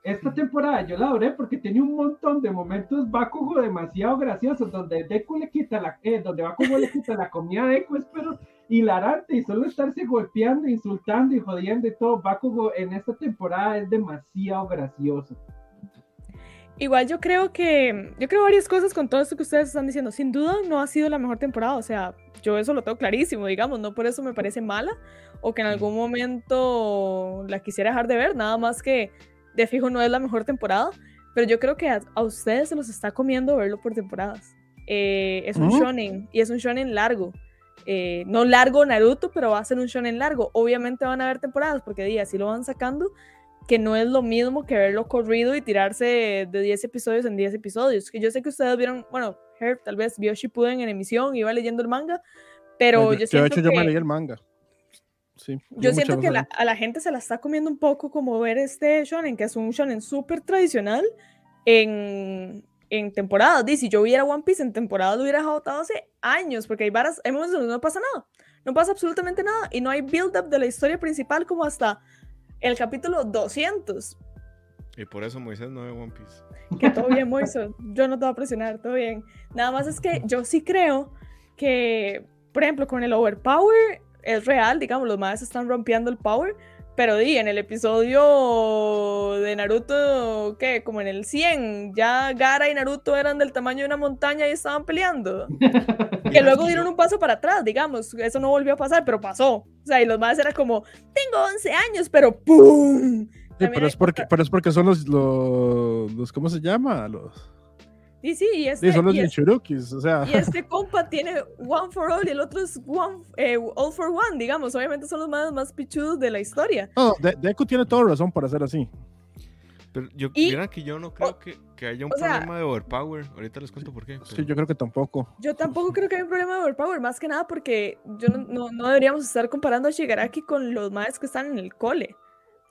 Esta temporada yo la adoré porque tenía un montón de momentos Bakugo demasiado graciosos donde Deku le quita la eh, donde Bakugo le quita la comida a Deku es pero hilarante y solo estarse golpeando, insultando y jodiendo y todo. Bakugo en esta temporada es demasiado gracioso. Igual yo creo que, yo creo varias cosas con todo esto que ustedes están diciendo. Sin duda no ha sido la mejor temporada, o sea, yo eso lo tengo clarísimo, digamos, no por eso me parece mala o que en algún momento la quisiera dejar de ver, nada más que de fijo no es la mejor temporada, pero yo creo que a, a ustedes se los está comiendo verlo por temporadas. Eh, es un Ujú. shonen y es un shonen largo. Eh, no largo Naruto, pero va a ser un shonen largo. Obviamente van a haber temporadas porque días si lo van sacando, que no es lo mismo que verlo corrido y tirarse de 10 episodios en 10 episodios. Que yo sé que ustedes vieron, bueno, Herb tal vez vio Shippuden en emisión, iba leyendo el manga, pero No, yo, de siento hecho, yo que, me leí el manga. Sí, yo siento que la- a la gente se la está comiendo un poco como ver este shonen, que es un shonen súper tradicional en, en temporadas. Dice, si yo viera One Piece en temporada lo hubiera agotado hace años, porque hay varas, hay momentos donde no pasa nada, no pasa absolutamente nada y no hay build-up de la historia principal como hasta el capítulo 200. Y por eso Moisés no ve One Piece. Que todo bien, Moiso. Yo no te voy a presionar, todo bien. Nada más es que yo sí creo que, por ejemplo, con el overpower es real, digamos, los madres están rompiendo el power, pero di, en el episodio de Naruto, ¿qué? Como en el 100, ya Gara y Naruto eran del tamaño de una montaña y estaban peleando. [LAUGHS] Que luego dieron un paso para atrás, digamos, eso no volvió a pasar, pero pasó. O sea, y los madres era como, tengo 11 años, pero ¡pum! Sí, pero es porque, pero es porque son los, los, los ¿cómo se llama? Los, Y sí, y este, son los y es- Jinchurukis, o sea, Y este compa tiene One for All y el otro es one, eh, All for One, digamos. Obviamente son los más, más pichudos de la historia. no, De- Deku tiene toda razón para hacer así. Pero yo, Y- mira que yo no creo que, que haya un o sea- problema de overpower. Ahorita les cuento por qué. Sí, pero- yo creo que tampoco. Yo tampoco creo que haya un problema de overpower, más que nada porque yo no, no, no deberíamos estar comparando a Shigaraki con los maes que están en el cole.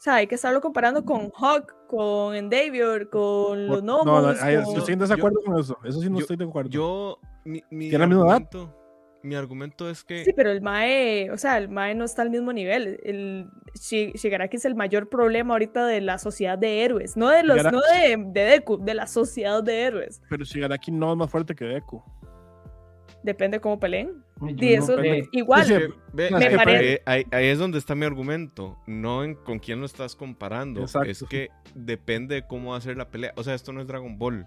O sea, hay que estarlo comparando con Hawk, con Endeavor, con los no, Nomos. no, con- yo estoy en desacuerdo con eso. Eso sí no estoy de acuerdo. Yo, mi, mi ¿Tiene la misma edad? argumento, mi argumento es que Sí, pero el Mae, o sea, el Mae no está al mismo nivel. El Shi- Shigaraki es el mayor problema ahorita de la sociedad de héroes. No de los, no de, de Deku, de la sociedad de héroes. Pero Shigaraki no es más fuerte que Deku. Depende de cómo peleen. Y no eso, igual, Sí, que- ve, Me ahí- parece- ahí, ahí es donde está mi argumento, no en con quién lo estás comparando. Exacto. Es que depende de cómo va a ser la pelea. O sea, esto no es Dragon Ball,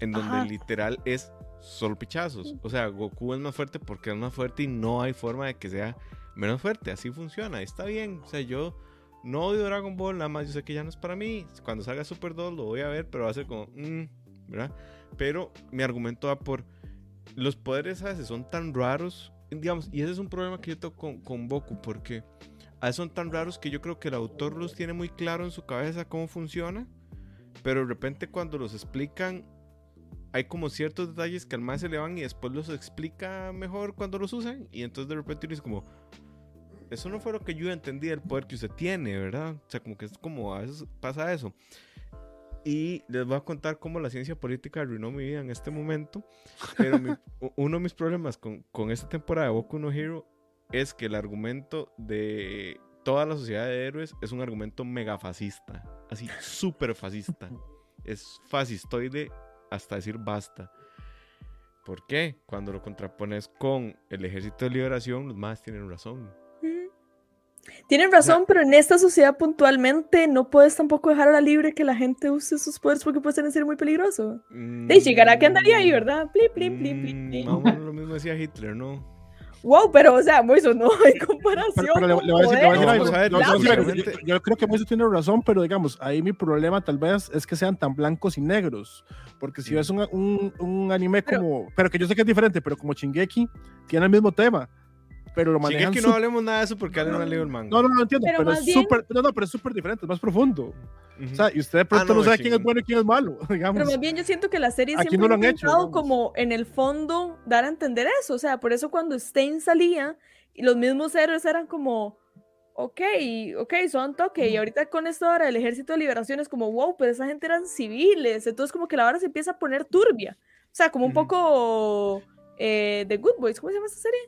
en donde Ajá. literal es solo pichazos. O sea, Goku es más fuerte porque es más fuerte y no hay forma de que sea menos fuerte. Así funciona, está bien. O sea, yo no odio Dragon Ball, nada más yo sé que ya no es para mí. Cuando salga Super 2 lo voy a ver, pero va a ser como, mm, ¿verdad? Pero mi argumento va por los poderes a veces son tan raros, digamos, y ese es un problema que yo tengo con, con Goku, porque a veces son tan raros que yo creo que el autor los tiene muy claro en su cabeza cómo funciona, pero de repente cuando los explican, hay como ciertos detalles que al más se le van y después los explica mejor cuando los usan, y entonces de repente uno dice como, eso no fue lo que yo entendí del poder que usted tiene, ¿verdad? O sea, como que es como a veces pasa eso. Y les voy a contar cómo la ciencia política arruinó mi vida en este momento. Pero mi- [LAUGHS] uno de mis problemas con, con esta temporada de Boku no Hero es que el argumento de toda la sociedad de héroes es un argumento mega [LAUGHS] fascista. Así, súper fascista. Es fascistoide hasta decir basta. ¿Por qué? Cuando lo contrapones con el ejército de liberación, los más tienen razón. Tienen razón, pero en esta sociedad puntualmente no puedes tampoco dejar a la libre que la gente use sus poderes porque puede ser muy peligroso. De Shigaraki andaría ahí, ¿verdad? Pli, pli, pli, pli, Mm. Más o menos lo mismo decía Hitler, ¿no? Wow, pero o sea, Moiso, no hay comparación. Pero, pero le, le voy a decir, No, ver, Yo- creo que Moisés tiene razón, pero digamos, ahí mi problema tal vez es que sean tan blancos y negros. Porque si Mm. ves un, un, un anime Pero- como, pero que yo sé que es diferente, pero como Shingeki, tiene el mismo tema. Pero lo manejan que sup- no hablemos nada de eso porque Ale no ha leído el manga. No, no, no entiendo, Pero pero, más es bien- súper, no, no, pero es súper diferente, es más profundo. Ujú. O sea, y usted de pronto no, no, sabe sí. quién es bueno y quién es malo, [LAUGHS] digamos. Pero más bien yo siento que la serie Aquí siempre no lo ha han hecho, como en el fondo dar a entender eso. O sea, por eso cuando Stein salía y los mismos héroes eran como, ok, ok, son toque. Y ahorita con esto ahora el Ejército de Liberación es como, wow, pero esa gente eran civiles. Entonces como que la hora se empieza a poner turbia. O sea, como un poco eh, The Good Boys. ¿Cómo se llama esta serie?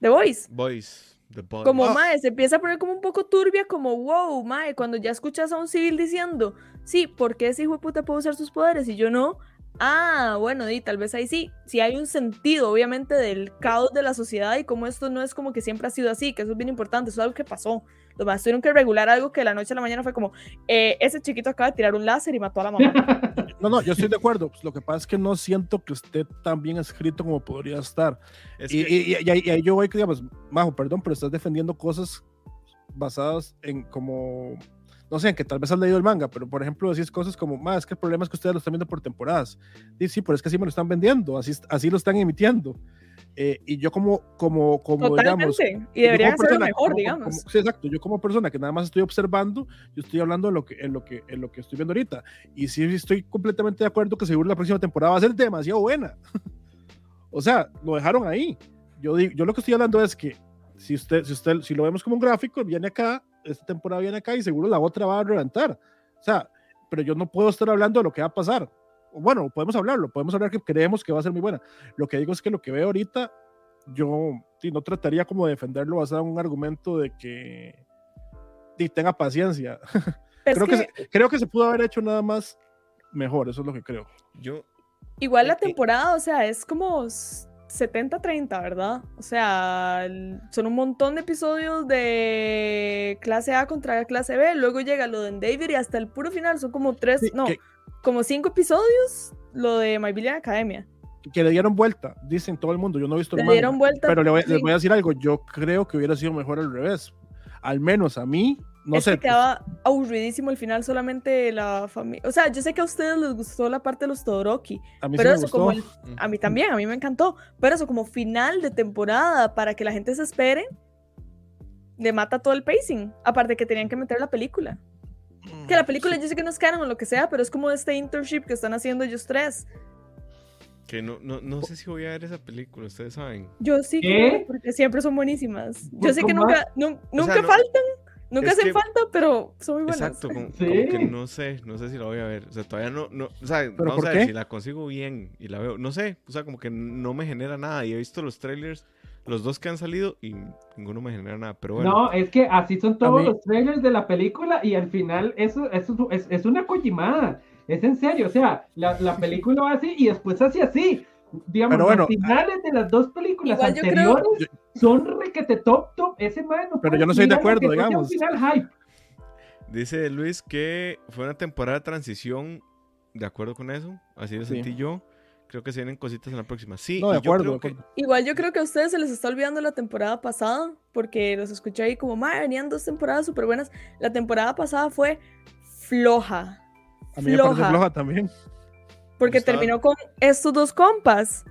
The Boys. Boys. The. Como, Ah. mae, se empieza a poner como un poco turbia, como, wow, mae, cuando ya escuchas a un civil diciendo, sí, ¿por qué ese hijo de puta puede usar sus poderes y yo no? Ah, bueno, y tal vez ahí sí, sí hay un sentido, obviamente, del caos de la sociedad y como esto no es como que siempre ha sido así, que eso es bien importante, eso es algo que pasó. Los más tuvieron que regular algo que de la noche a la mañana fue como, eh, ese chiquito acaba de tirar un láser y mató a la mamá. [LAUGHS] No, no, yo estoy de acuerdo. Pues lo que pasa es que no siento que esté tan bien escrito como podría estar. Es y, que- y- y- y ahí- y ahí yo voy, que, digamos, Majo, perdón, pero estás defendiendo cosas basadas en como, no sé, en que tal vez has leído el manga, pero por ejemplo decís cosas como, más es que el problema es que ustedes lo están viendo por temporadas. Sí, sí, pero es que así me lo están vendiendo, así, así lo están emitiendo. Eh, y yo como, como, como digamos, Totalmente. Y yo deberían como hacerlo persona- mejor, como- digamos. como- sí, exacto. Yo como persona que nada más estoy observando, yo estoy hablando en lo que, en lo que, en lo que estoy viendo ahorita. Y sí estoy completamente de acuerdo que seguro la próxima temporada va a ser demasiado buena. [LAUGHS] o sea, lo dejaron ahí. Yo, digo, yo lo que estoy hablando es que si usted, si usted, si lo vemos como un gráfico, viene acá, esta temporada viene acá y seguro la otra va a reventar. O sea, pero yo no puedo estar hablando de lo que va a pasar. Bueno, podemos hablarlo, podemos hablar que creemos que va a ser muy buena. Lo que digo es que lo que veo ahorita yo sí, no trataría como de defenderlo basado en un argumento de que sí, tenga paciencia. [LAUGHS] Creo, que... que- se, creo que se pudo haber hecho nada más mejor, eso es lo que creo. Yo, Igual la Eh, eh. temporada, o sea, es como s- 70-30, ¿verdad? O sea, son un montón de episodios de clase A contra clase B, luego llega lo de David y hasta el puro final son como tres, Sí, no, que, como cinco episodios, lo de My Villain Academia. que le dieron vuelta, dicen todo el mundo, yo no he visto el Le manga, dieron vuelta. pero le voy- sí. les voy a decir algo, yo creo que hubiera sido mejor al revés. Al menos a mí, no es sé. que quedaba aburridísimo el final, solamente la familia. O sea, yo sé que a ustedes les gustó la parte de los Todoroki, a mí sí pero me eso gustó. como el A mí también, a mí me encantó. Pero eso como final de temporada para que la gente se espere, le mata todo el pacing. Aparte que tenían que meter la película. Que la película yo sé que no es canon o lo que sea, pero es como este internship que están haciendo ellos tres. que no, no, no sé si voy a ver esa película, ustedes saben. Yo sí porque siempre son buenísimas. Yo sé que nunca, nu- nunca no- faltan, nunca es hacen que- falta, pero son muy buenas. Exacto, como, Sí. como que no sé, no sé si la voy a ver. O sea, todavía no, no o sea, vamos por a ver qué? si la consigo bien y la veo. No sé, o sea, como que no me genera nada. Y he visto los trailers, los dos que han salido y ninguno me genera nada. Pero bueno, No, es que así son todos mí- los trailers de la película y al final eso, eso es, es una kojimada. Es en serio, o sea, la, la película va así y después hace así. Digamos, Pero bueno, los finales de las dos películas Igual yo creo- anteriores son requete top top. Ese man no Pero yo no estoy de acuerdo, digamos. Un final hype. dice Luis que fue una temporada de transición. De acuerdo con eso, así lo Sí. sentí yo. Creo que se vienen cositas en la próxima. Sí, No, de yo acuerdo, creo de acuerdo. Igual yo creo que a ustedes se les está olvidando la temporada pasada, porque los escuché ahí como, madre, venían dos temporadas súper buenas. La temporada pasada fue floja. A mí me parece floja. floja también. Porque terminó con estos dos compas.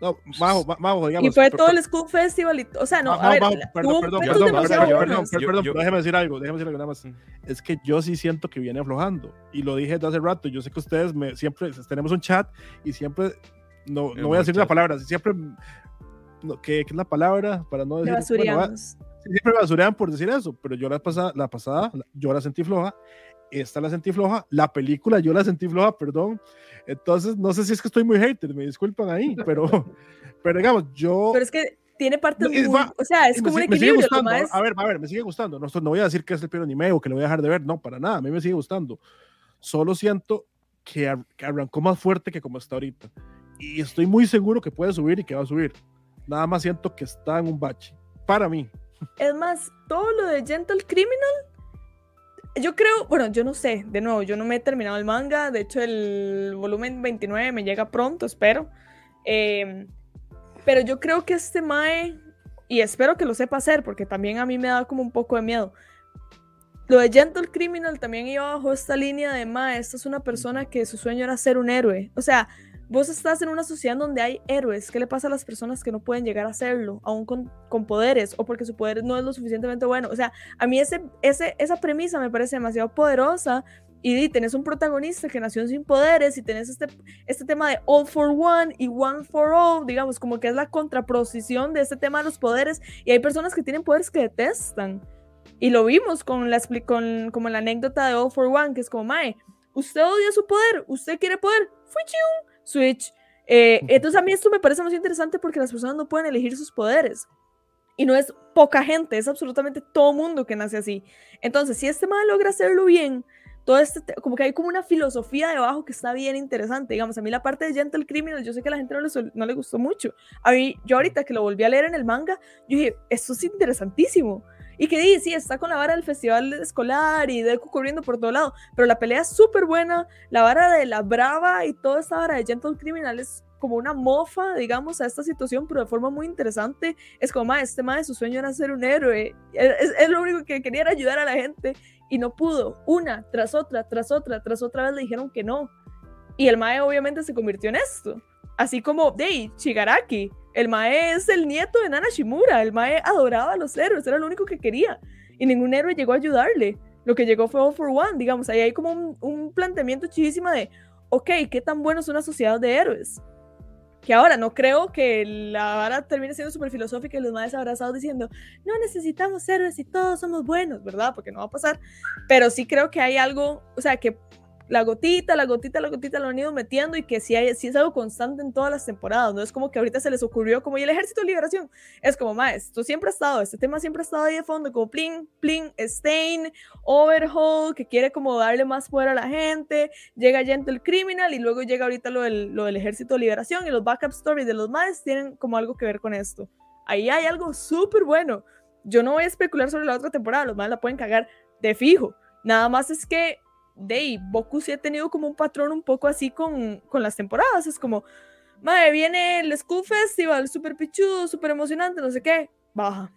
No, Majo, Ma- Majo, digamos. y fue todo el School Festival y O sea, no, Majo, a ver, perdón, perdón, perdón, perdón, déjeme decir algo, déjeme decir algo nada más. Mm. Es que yo sí siento que viene aflojando. Y lo dije desde hace rato. Yo sé que ustedes me, siempre tenemos un chat y siempre, no, no voy a decir la palabra, siempre, no, ¿qué, qué es la palabra? Para no decir, bueno, va- basureamos. siempre me basurean por decir eso, pero yo la pasada, la pasada, yo la sentí floja, esta la sentí floja, la película yo la sentí floja, perdón. Entonces, no sé si es que estoy muy hater, me disculpan ahí, pero, [LAUGHS] pero digamos, yo... Pero es que tiene partes es muy. va- O sea, es como un equilibrio. Gustando, más A ver, a ver, me sigue gustando. No, no voy a decir que es el peor anime o que lo voy a dejar de ver, no, para nada. A mí me sigue gustando. Solo siento que, ar- que arrancó más fuerte que como está ahorita. Y estoy muy seguro que puede subir y que va a subir. Nada más siento que está en un bache. Para mí. Es más, todo lo de Gentle Criminal, yo creo, bueno, yo no sé, de nuevo, yo no me he terminado el manga, de hecho el volumen 29 me llega pronto, espero. Eh, pero yo creo que este Mae, y espero que lo sepa hacer, porque también a mí me da como un poco de miedo. Lo de Gentle Criminal también iba bajo esta línea de Mae, esta es una persona que su sueño era ser un héroe. O sea, vos estás en una sociedad donde hay héroes. ¿Qué le pasa a las personas que no pueden llegar a hacerlo, aún con, con poderes o porque su poder no es lo suficientemente bueno? O sea, a mí ese, ese, esa premisa me parece demasiado poderosa y tenés un protagonista que nació sin poderes y tenés este, este tema de all for one y one for all, digamos, como que es la contraposición de este tema de los poderes y hay personas que tienen poderes que detestan. Y lo vimos con la, con, como la anécdota de all for one, que es como, Mae, usted odia su poder, usted quiere poder, un switch. Eh, entonces a mí esto me parece más interesante porque las personas no pueden elegir sus poderes. Y no es poca gente, es absolutamente todo mundo que nace así. Entonces, si este mal logra hacerlo bien, todo este, como que hay como una filosofía debajo que está bien interesante. Digamos, a mí la parte de Gentle Criminal, yo sé que a la gente no le, no le gustó mucho. A mí, yo ahorita que lo volví a leer en el manga, yo dije, esto es interesantísimo. Y que dice, sí, está con la vara del festival escolar y Deku corriendo por todo lado, pero la pelea es súper buena, la vara de la brava y toda esta vara de Gentle Criminal es como una mofa, digamos, a esta situación, pero de forma muy interesante. Es como, ma, este ma de su sueño era ser un héroe, es, lo único que quería era ayudar a la gente y no pudo. Una tras otra, tras otra, tras otra vez le dijeron que no. Y el Mae obviamente se convirtió en esto. Así como, Dei, Shigaraki. El Mae es el nieto de Nana Shimura. El Mae adoraba a los héroes, era lo único que quería. Y ningún héroe llegó a ayudarle. Lo que llegó fue All for One, digamos. Ahí hay como un, planteamiento chivísimo de, ok, ¿qué tan bueno es una sociedad de héroes? que ahora no creo que la vara termine siendo súper filosófica y los más abrazados diciendo, no necesitamos héroes y todos somos buenos, ¿verdad? Porque no va a pasar. Pero sí creo que hay algo, o sea, que la gotita, la gotita, la gotita lo han ido metiendo y que sí, hay, sí es algo constante en todas las temporadas, no es como que ahorita se les ocurrió como y el ejército de liberación, es como más, esto siempre ha estado, este tema siempre ha estado ahí de fondo, como Plin, Plin, Stain, Overhaul, que quiere como darle más poder a la gente, llega Gentle Criminal y luego llega ahorita lo del, lo del ejército de liberación y los backup stories de los más tienen como algo que ver con esto. Ahí hay algo súper bueno. Yo no voy a especular sobre la otra temporada, los más la pueden cagar de fijo. Nada más es que de Boku sí ha tenido como un patrón un poco así con, con las temporadas. Es como, madre, viene el School Festival, súper pichudo, súper emocionante, no sé qué, baja.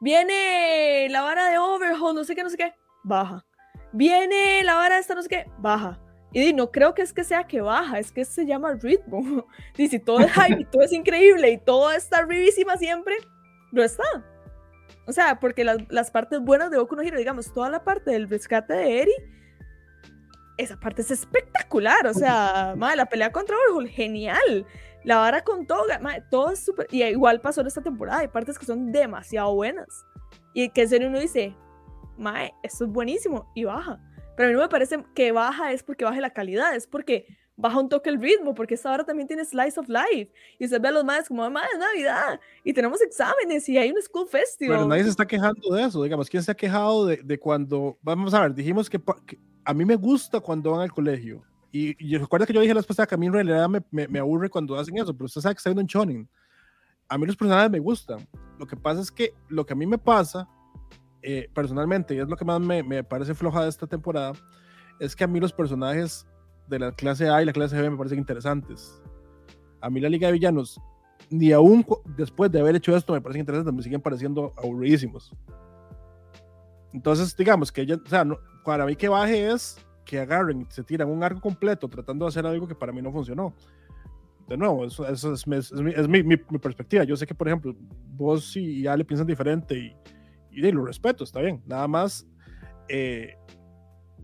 Viene la vara de Overhaul, no sé qué, no sé qué, baja. Viene la vara de esta, no sé qué, baja. Y no creo que es que sea que baja, es que se llama ritmo. [LAUGHS] Y si todo es hype y todo es increíble y todo está arribísima siempre, no está. O sea, porque las, las partes buenas de Boku no Hero, digamos, toda la parte del rescate de Eri, esa parte es espectacular. O sea, madre, la pelea contra Overhaul, genial. La vara con Toga, madre, todo es súper. Y igual pasó en esta temporada. Hay partes que son demasiado buenas. Y que en serio uno dice, madre, esto es buenísimo. Y baja. Pero a mí no me parece que baja es porque baje la calidad, es porque baja un toque el ritmo, porque esta hora también tiene Slice of Life. Y usted ve a los madres como, madre, es Navidad. Y tenemos exámenes y hay un School Festival. Pero nadie se está quejando de eso, digamos. ¿Quién se ha quejado de, de cuando, vamos a ver, dijimos que, que a mí me gusta cuando van al colegio. Y, y recuerda que yo dije la pasada que a mí en realidad me, me, me, aburre cuando hacen eso, pero usted sabe que está viendo en Shonen. A mí los personajes me gustan. Lo que pasa es que lo que a mí me pasa, eh, personalmente, y es lo que más me, me, parece floja de esta temporada, es que a mí los personajes de la clase A y la clase B me parecen interesantes. A mí la Liga de Villanos, ni aún después de haber hecho esto, me parecen interesantes, me siguen pareciendo aburridísimos. Entonces, digamos que, ya, o sea, no, para mí que baje es que agarren, se tiran un arco completo tratando de hacer algo que para mí no funcionó. De nuevo, eso, eso es, es, es, mi, es mi, mi, mi, perspectiva. Yo sé que, por ejemplo, vos y Ale piensan diferente y, y, y lo respeto, está bien. Nada más, eh,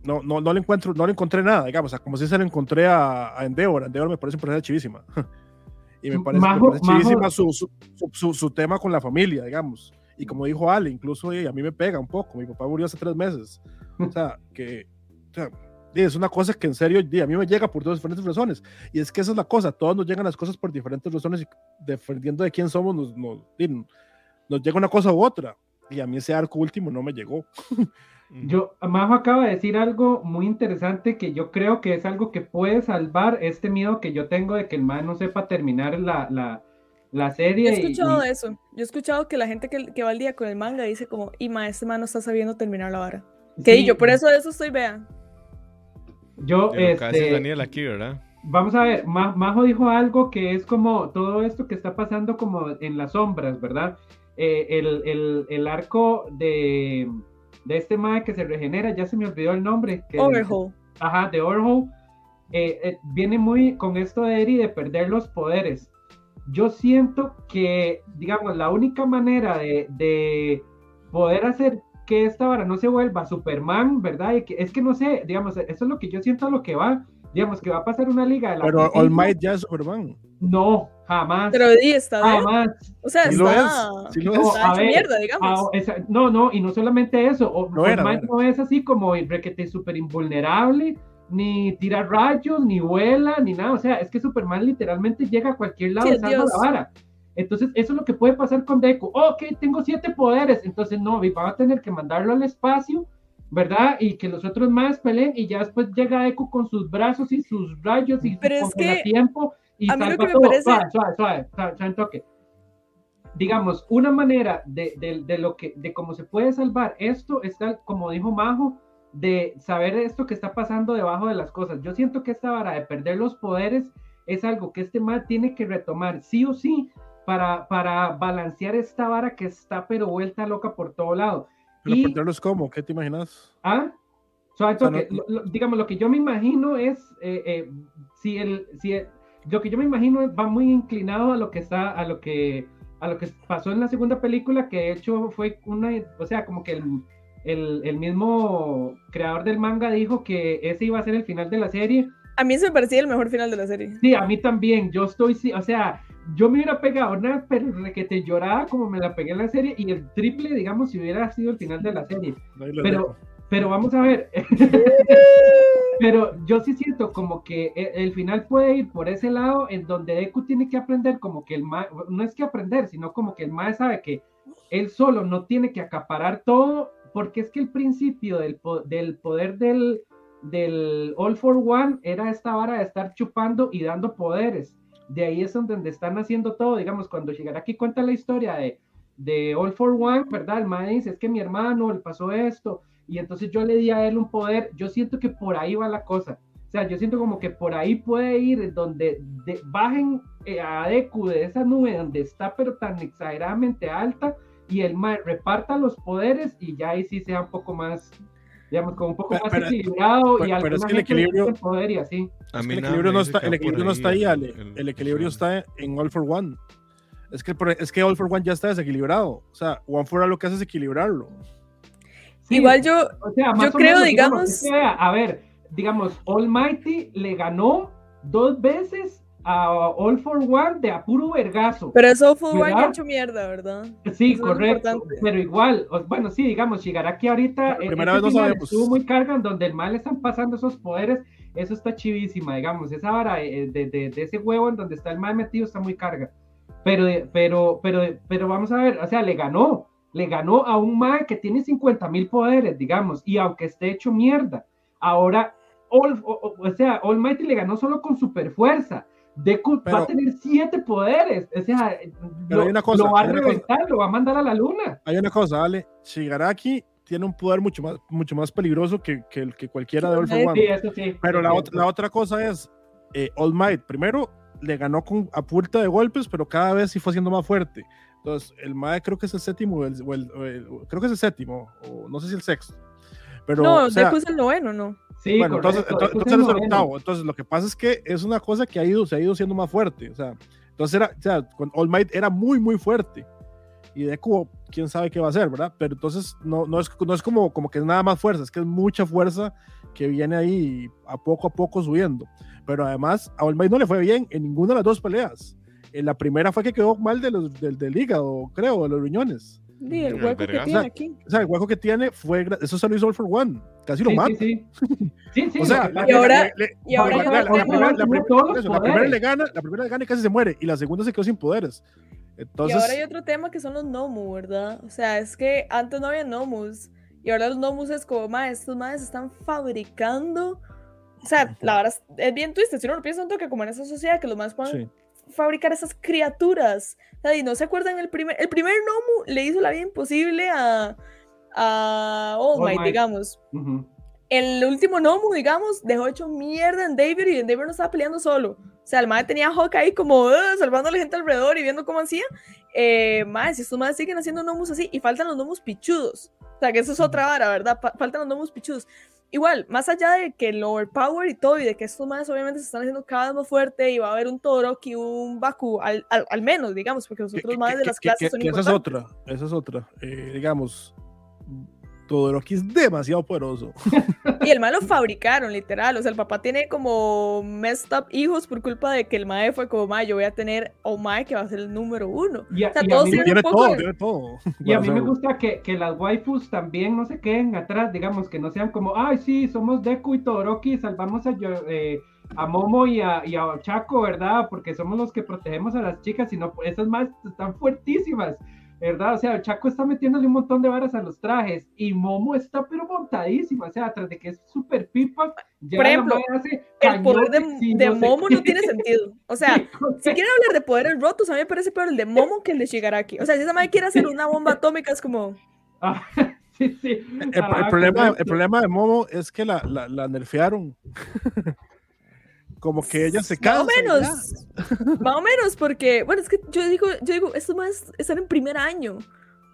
no, no, no, le encuentro, no le encontré nada, digamos, o sea, como si se le encontré a, a Endeavor. Endeavor me parece un personaje chivísima. [LAUGHS] y me parece, Majo, me parece chivísima su, su, su, su, tema con la familia, digamos. Y como dijo Ale, incluso a mí me pega un poco. Mi papá murió hace tres meses. O sea, [LAUGHS] que o sea, es una cosa que en serio a mí me llega por dos diferentes razones. Y es que esa es la cosa, todos nos llegan las cosas por diferentes razones y defendiendo de quién somos nos, nos, nos llega una cosa u otra. Y a mí ese arco último no me llegó. Yo, Majo acaba de decir algo muy interesante que yo creo que es algo que puede salvar este miedo que yo tengo de que el man no sepa terminar la, la, la serie. Yo he escuchado y, eso. Yo he escuchado que la gente que, que, va al día con el manga dice como, y ma, este man no está sabiendo terminar la vara. Que sí. yo por eso de eso estoy, vea. Yo, este, Daniel aquí, ¿verdad? Vamos a ver, Majo dijo algo que es como todo esto que está pasando como en las sombras, ¿verdad? Eh, el, el, el, arco de, de este mae que se regenera, ya se me olvidó el nombre. Que, Overhaul. Ajá, de Overhaul. eh, eh, viene muy con esto de Eri de perder los poderes. Yo siento que, digamos, la única manera de, de poder hacer que esta vara no se vuelva Superman, ¿verdad? Y que, es que no sé, digamos, eso es lo que yo siento a lo que va. Digamos que va a pasar una liga de la Pero. All Might ya es Superman. No, jamás. Pero di, está jamás. O sea, Sí lo está, es, sí lo No, está a ver, mierda, Ah, digamos. esa- no, no, y no solamente eso, o, era, All Might no es así como el requete súper invulnerable, ni tira rayos, ni vuela, ni nada, o sea, es que Superman literalmente llega a cualquier lado Sí, usando la vara. Entonces, eso es lo que puede pasar con Deku. Oh, ok, tengo siete poderes, entonces no, van a tener que mandarlo al espacio, ¿verdad? Y que los otros más peleen, y ya después llega Deku con sus brazos y sus rayos y Pero su es que tiempo y a mí lo que me todo. parece- Suave, suave, suave, suave, suave, toque digamos, una manera de, de, de, lo que, de cómo se puede salvar esto está, como dijo Majo, de saber esto que está pasando debajo de las cosas. Yo siento que esta vara de perder los poderes es algo que este mal tiene que retomar sí o sí para, para balancear esta vara que está pero vuelta loca por todo lado. Pero Y- perderlos cómo, ¿qué te imaginas? ¿Ah? Suave O sea, toque. no- lo- digamos, lo que yo me imagino es, eh, eh, si el, si el- lo que yo me imagino va muy inclinado a lo que está, a lo que, a lo que pasó en la segunda película, que de hecho fue una, o sea, como que el, el, el mismo creador del manga dijo que ese iba a ser el final de la serie. A mí se me parecía el mejor final de la serie. Sí, a mí también, yo estoy, sí, o sea, yo me hubiera pegado una pero que te lloraba como me la pegué en la serie y el triple, digamos, si hubiera sido el final de la serie. Pero, dejo. pero vamos a ver. [LAUGHS] pero yo sí siento como que e- el final puede ir por ese lado en donde Deku tiene que aprender como que el ma no es que aprender, sino como que el mae sabe que él solo no tiene que acaparar todo, porque es que el principio del, del poder del, del All for One era esta vara de estar chupando y dando poderes. De ahí es donde están haciendo todo, digamos, cuando llegará aquí cuenta la historia de, de All for One, ¿verdad? El mae dice, es que mi hermano le pasó esto, y entonces yo le di a él un poder, yo siento que por ahí va la cosa. O sea, yo siento como que por ahí puede ir donde de- bajen eh, a Deku de esa nube donde está pero tan exageradamente alta y el mae reparta los poderes y ya ahí sí sea un poco más, digamos, como un poco Pero- más pero- equilibrado pero- y pero es que el equilibrio- el poder y así. A Es mí que el equilibrio no está, el equilibrio por no está ahí, el- Ale. el- El equilibrio está en All for One. Es que, es que All for One ya está desequilibrado. O sea, One for All lo que hace es equilibrarlo. Sí, Igual yo, o sea, más yo o creo, menos, digamos- es que a ver, digamos, Almighty le ganó dos veces a All for One de a puro vergazo. pero eso fue ¿Verdad? igual que hecho mierda, ¿verdad? Sí, Eso es correcto. Pero igual, bueno, sí, digamos, Shigaraki ahorita. La en primera vez no sabemos. Estuvo muy carga en donde el mal le están pasando esos poderes. Eso está chivísima, digamos. Esa vara eh, de, de- de ese huevo en donde está el mal metido está muy carga. Pero, pero, pero, pero vamos a ver, o sea, le ganó. Le ganó a un mal que tiene 50 mil poderes, digamos, y aunque esté hecho mierda. Ahora, All- o, o- sea, Almighty le ganó solo con super fuerza. Deku va Pero- a tener siete poderes. O sea, Pero lo, hay una cosa, lo va a una cosa. reventar, lo va a mandar a la luna. Hay una cosa, Ale. Shigaraki tiene un poder mucho más, mucho más peligroso que, que, el que cualquiera de All Sí, One. Sí, eso sí. Pero la, otra la otra cosa es, eh, All Might, primero le ganó con, a puerta de golpes, pero cada vez sí fue siendo más fuerte. Entonces, el Mae creo que es el séptimo, o el- o el- o el- creo que es el séptimo, o no sé si el sexto. Pero, no, o sea, Deku es el noveno, ¿no? Sí, bueno, entonces, correcto, entonces, entonces es es el octavo. Entonces, lo que pasa es que es una cosa que ha ido, se ha ido siendo más fuerte. O sea, entonces era, o sea, con All Might era muy, muy fuerte. Y Deku, quién sabe qué va a hacer, ¿verdad? Pero entonces no, no es, no es como, como que es nada más fuerza, es que es mucha fuerza que viene ahí a poco a poco subiendo. Pero además, a All Might no le fue bien en ninguna de las dos peleas. En la primera fue que quedó mal de los, del, del hígado, creo, de los riñones. Sí, el hueco que tiene aquí. O sea, el hueco que tiene fue, eso se lo hizo All for One. Casi lo Sí, mata. sí, sí. Sí, sí, O sea, que Y ahora- le- le- y ahora la- primera- la Tiene primera- todos los eso, la primera le gana, la primera le gana y casi se muere, y la segunda se quedó sin poderes. Entonces, y ahora hay otro tema que son los Nomu, ¿verdad? O sea, es que antes no había Nomus. Y ahora los Nomus es como, ma, estos madres están fabricando. O sea, la verdad es, es bien triste. Si uno lo piensa un toque como en esa sociedad, que los más puedan sí. fabricar esas criaturas. O sea, y no se acuerdan el primer. El primer Nomu le hizo la vida imposible a. a All All Might, Might. digamos. El último Nomu, digamos, dejó hecho mierda en David y en David no estaba peleando solo. O sea, el madre tenía a Hawk ahí como "Ugh", salvando a la gente alrededor y viendo cómo hacía. Eh, madre, si estos madres siguen haciendo Nomus así y faltan los Nomus pichudos. O sea, que eso es otra vara, ¿verdad? Pa- faltan los Nomus pichudos. Igual, más allá de que el overpower y todo, y de que estos más obviamente se están haciendo cada vez más fuerte y va a haber un Todoroki, un Baku, al, al, al menos, digamos, porque los otros más de las clases son esa es importantes. otra, esa es otra. Eh, digamos, Todoroki es demasiado poderoso. Y el mae lo fabricaron, literal. O sea, el papá tiene como messed up hijos por culpa de que el mae fue como, mae, yo voy a tener a mae que va a ser el número uno. Y a- o sea, y a todos mí tienen tiene un poco todo, de- tiene todo. Y a mí me gusta que, que las waifus también no se queden atrás, digamos, que no sean como, ay, sí, somos Deku y Todoroki, salvamos a, Yo- eh, a Momo y a, y a Chaco, ¿verdad? Porque somos los que protegemos a las chicas, sino esas más están fuertísimas, ¿verdad? O sea, Chaco está metiéndole un montón de varas a los trajes y Momo está pero montadísima, o sea, tras de que es súper pipa, ya Por la ejemplo, hace El poder de, no Momo no tiene sentido. O sea, [LAUGHS] si quieren hablar de poderes rotos, a mí me parece peor el de Momo que el de Shigaraki. O sea, si esa madre quiere hacer una bomba atómica, es como. [LAUGHS] Ah, sí, sí. El, el Ah, problema, el problema de Momo es que la, la, la nerfearon. [LAUGHS] Como que ella se Más cansa. o y ya. menos. Más o menos, porque, bueno, es que yo digo, yo digo, estos más están en primer año.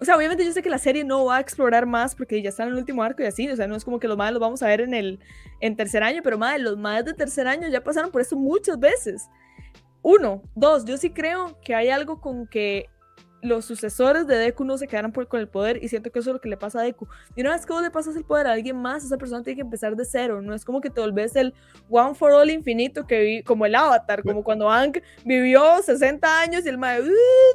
O sea, obviamente yo sé que la serie no va a explorar más porque ya están en el último arco y así. O sea, no es como que los madres los vamos a ver en el en tercer año, pero madre, los madres de tercer año ya pasaron por eso muchas veces. Uno, dos, yo sí creo que hay algo con que los sucesores de Deku no se quedaron por, con el poder y siento que eso es lo que le pasa a Deku. Y una vez que vos le pasas el poder a alguien más, esa persona tiene que empezar de cero. No es como que te volvés el One for All infinito que vi, como el Avatar, como cuando Aang vivió 60 años y el mae. "Uh,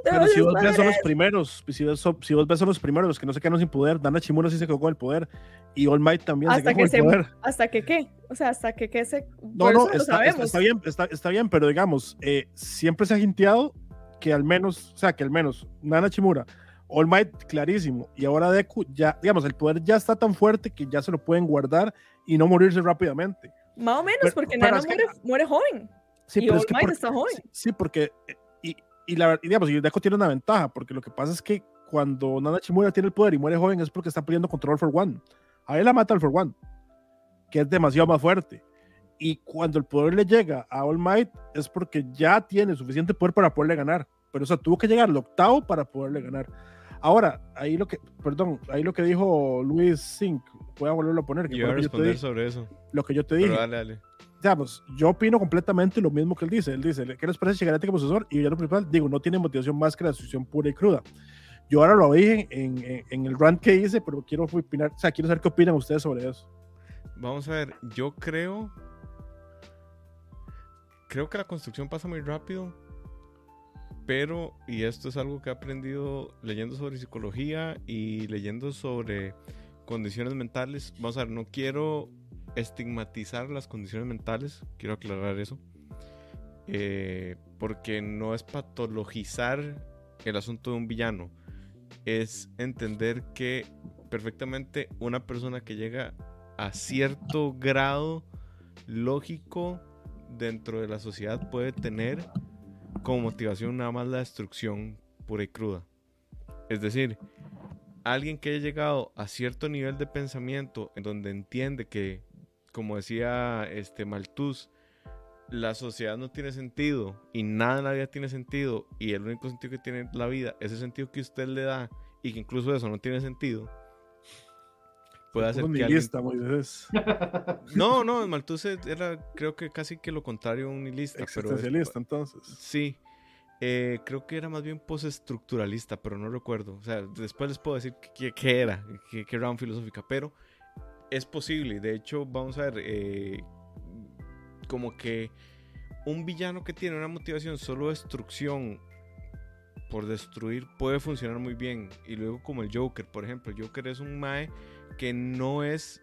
Pero si vos ves son madre". los primeros, si vos, si vos ves son los primeros, los que no se quedaron sin poder, Dana Shimura sí se quedó con el poder y All Might también Hasta se que quedó se con el poder. ¿Hasta que qué? O sea, hasta que qué se. No, no, está, está, está bien, está, está bien, pero digamos, eh, siempre se ha hinteado que al menos, o sea, que al menos Nana Chimura, All Might, clarísimo, y ahora Deku, ya, digamos, el poder ya está tan fuerte que ya se lo pueden guardar y no morirse rápidamente. Más o menos, Pero- porque pero Nana que- muere, muere joven. Sí, Y pero All es que Might por- está joven. sí, sí, porque, eh, y, y la, y digamos, y Deku tiene una ventaja, porque lo que pasa es que cuando Nana Chimura tiene el poder y muere joven es porque está peleando contra All for One. A él la mata All for One, que es demasiado más fuerte. Y cuando el poder le llega a All Might es porque ya tiene suficiente poder para poderle ganar. Pero o sea, tuvo que llegar al octavo para poderle ganar. Ahora, ahí lo que, perdón, ahí lo que dijo Luis Zink, voy a volverlo a poner, que Yo voy a responder dije- sobre eso. lo que yo te dije Pero dale, dale. digamos, yo opino completamente lo mismo que él dice. Él dice, ¿qué les parece Shigaraki como sucesor? Y yo lo principal, digo, no tiene motivación más que la decisión pura y cruda. Yo ahora lo dije en, en, en el rant que hice, pero quiero opinar, o sea, quiero saber qué opinan ustedes sobre eso. Vamos a ver, yo creo. Creo que la construcción pasa muy rápido. Pero, y esto es algo que he aprendido leyendo sobre psicología y leyendo sobre condiciones mentales. Vamos a ver, no quiero estigmatizar las condiciones mentales, quiero aclarar eso. Eh, porque no es patologizar el asunto de un villano, es entender que perfectamente una persona que llega a cierto grado lógico dentro de la sociedad puede tener como motivación nada más la destrucción pura y cruda. Es decir, alguien que haya llegado a cierto nivel de pensamiento en donde entiende que, como decía este Malthus, la sociedad no tiene sentido y nada en la vida tiene sentido y el único sentido que tiene la vida es el sentido que usted le da y que incluso eso no tiene sentido, puede hacer Un que alguien [LAUGHS] no, no, Malthus era creo que casi que lo contrario a un nihilista. Pero es- entonces. sí, eh, creo que era más bien postestructuralista, pero no recuerdo. O sea, después les puedo decir qué, qué era, qué, qué rama filosófica, pero es posible. De hecho, vamos a ver, eh, como que un villano que tiene una motivación solo destrucción por destruir puede funcionar muy bien. Y luego como el Joker, por ejemplo, el Joker es un Mae que no es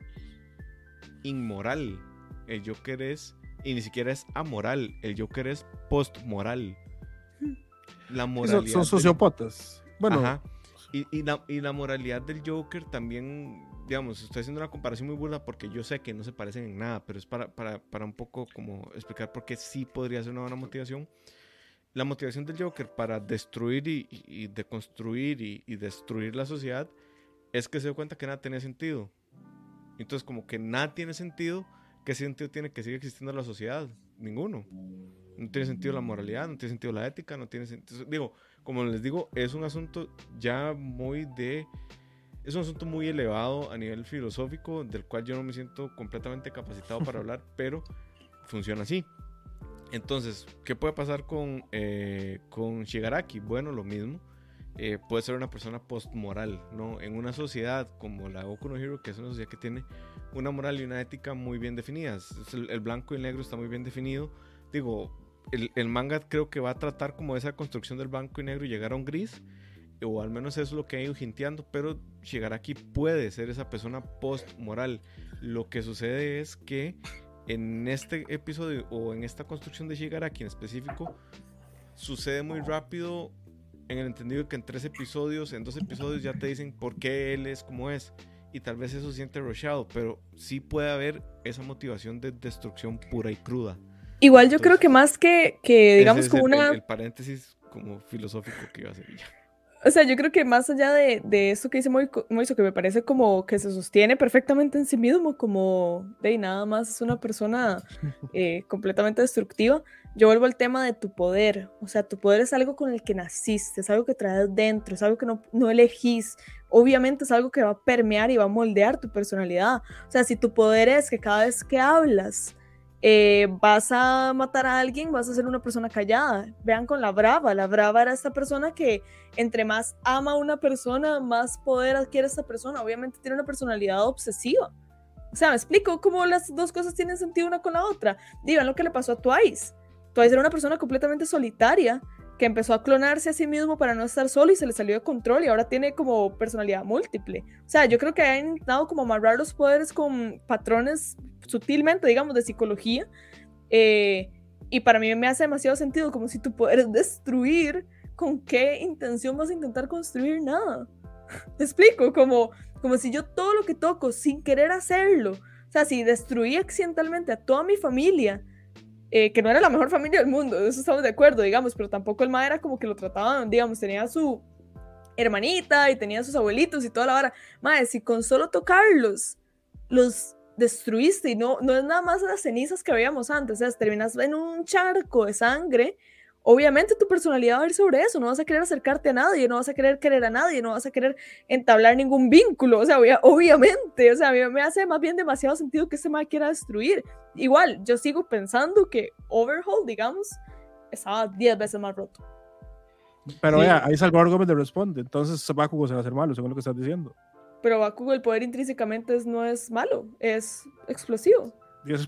inmoral. El Joker es, y ni siquiera es amoral, el Joker es postmoral. La Sí, moralidad. son, son del- sociópatas. Bueno, Ajá. Y, y la, y la moralidad del Joker también, digamos, estoy haciendo una comparación muy burda porque yo sé que no se parecen en nada, pero es para, para, para un poco como explicar por qué sí podría ser una buena motivación. La motivación del Joker para destruir y, y- y deconstruir y, y destruir la sociedad es que se dio cuenta que nada tenía sentido. Entonces, como que nada tiene sentido, ¿qué sentido tiene que siga existiendo la sociedad? Ninguno. No tiene sentido la moralidad, no tiene sentido la ética, no tiene sentido. Digo, como les digo, es un asunto ya muy de es un asunto muy elevado a nivel filosófico, del cual yo no me siento completamente capacitado para hablar, [LAUGHS] pero funciona así. Entonces, ¿qué puede pasar con, eh, con Shigaraki? Bueno, lo mismo. Eh, puede ser una persona postmoral, ¿no? En una sociedad como la Goku no Hero, que es una sociedad que tiene una moral y una ética muy bien definidas. El, blanco y el negro está muy bien definido. Digo, el, el, manga creo que va a tratar como esa construcción del blanco y negro y llegar a un gris, o al menos eso es lo que ha ido hinteando, pero Shigaraki puede ser esa persona post-moral. Lo que sucede es que en este episodio o en esta construcción de Shigaraki en específico, sucede muy rápido en el entendido que en tres episodios, en dos episodios ya te dicen por qué él es como es. Y tal vez eso siente rushado, pero sí puede haber esa motivación de destrucción pura y cruda. Igual yo Entonces, creo que más que, que digamos, como una... El, el, paréntesis como filosófico que iba a ser ya. O sea, yo creo que más allá de, de eso que dice Moiso, que me parece como que se sostiene perfectamente en sí mismo, como de nada más es una persona [LAUGHS] eh, completamente destructiva, yo vuelvo al tema de tu poder. O sea, tu poder es algo con el que naciste, es algo que traes dentro, es algo que no, no elegís. Obviamente es algo que va a permear y va a moldear tu personalidad. O sea, si tu poder es que cada vez que hablas, eh, vas a matar a alguien, vas a ser una persona callada. Vean con la brava, la brava era esta persona que entre más ama a una persona, más poder adquiere esta persona. Obviamente tiene una personalidad obsesiva. O sea, me explico cómo las dos cosas tienen sentido una con la otra. Digan lo que le pasó a Twice. Twice era una persona completamente solitaria que empezó a clonarse a sí mismo para no estar solo y se le salió de control y ahora tiene como personalidad múltiple. O sea, yo creo que han intentado como amarrar los poderes con patrones sutilmente, digamos, de psicología. Eh, y para mí me hace demasiado sentido, como si tu poder es destruir, ¿con qué intención vas a intentar construir nada? [LAUGHS] ¿Te explico? Como, como si yo todo lo que toco sin querer hacerlo, o sea, si destruí accidentalmente a toda mi familia, eh, que no era la mejor familia del mundo, de eso estamos de acuerdo, digamos, pero tampoco el ma era como que lo trataban, digamos, tenía su hermanita y tenía sus abuelitos y toda la vara. Madre, si con solo tocarlos los destruiste y no, no es nada más las cenizas que veíamos antes, o sea, terminas en un charco de sangre, obviamente tu personalidad va a ir sobre eso, no vas a querer acercarte a nadie, no vas a querer querer a nadie, no vas a querer entablar ningún vínculo, o sea, obviamente, o sea, a mí me hace más bien demasiado sentido que ese mal quiera destruir. Igual, yo sigo pensando que Overhaul, digamos, estaba 10 veces más roto. Pero sí. vea, ahí Salvador Gómez le responde, entonces Bakugo se va a hacer malo, según lo que estás diciendo. Pero Bakugo, el poder intrínsecamente es, no es malo, es explosivo.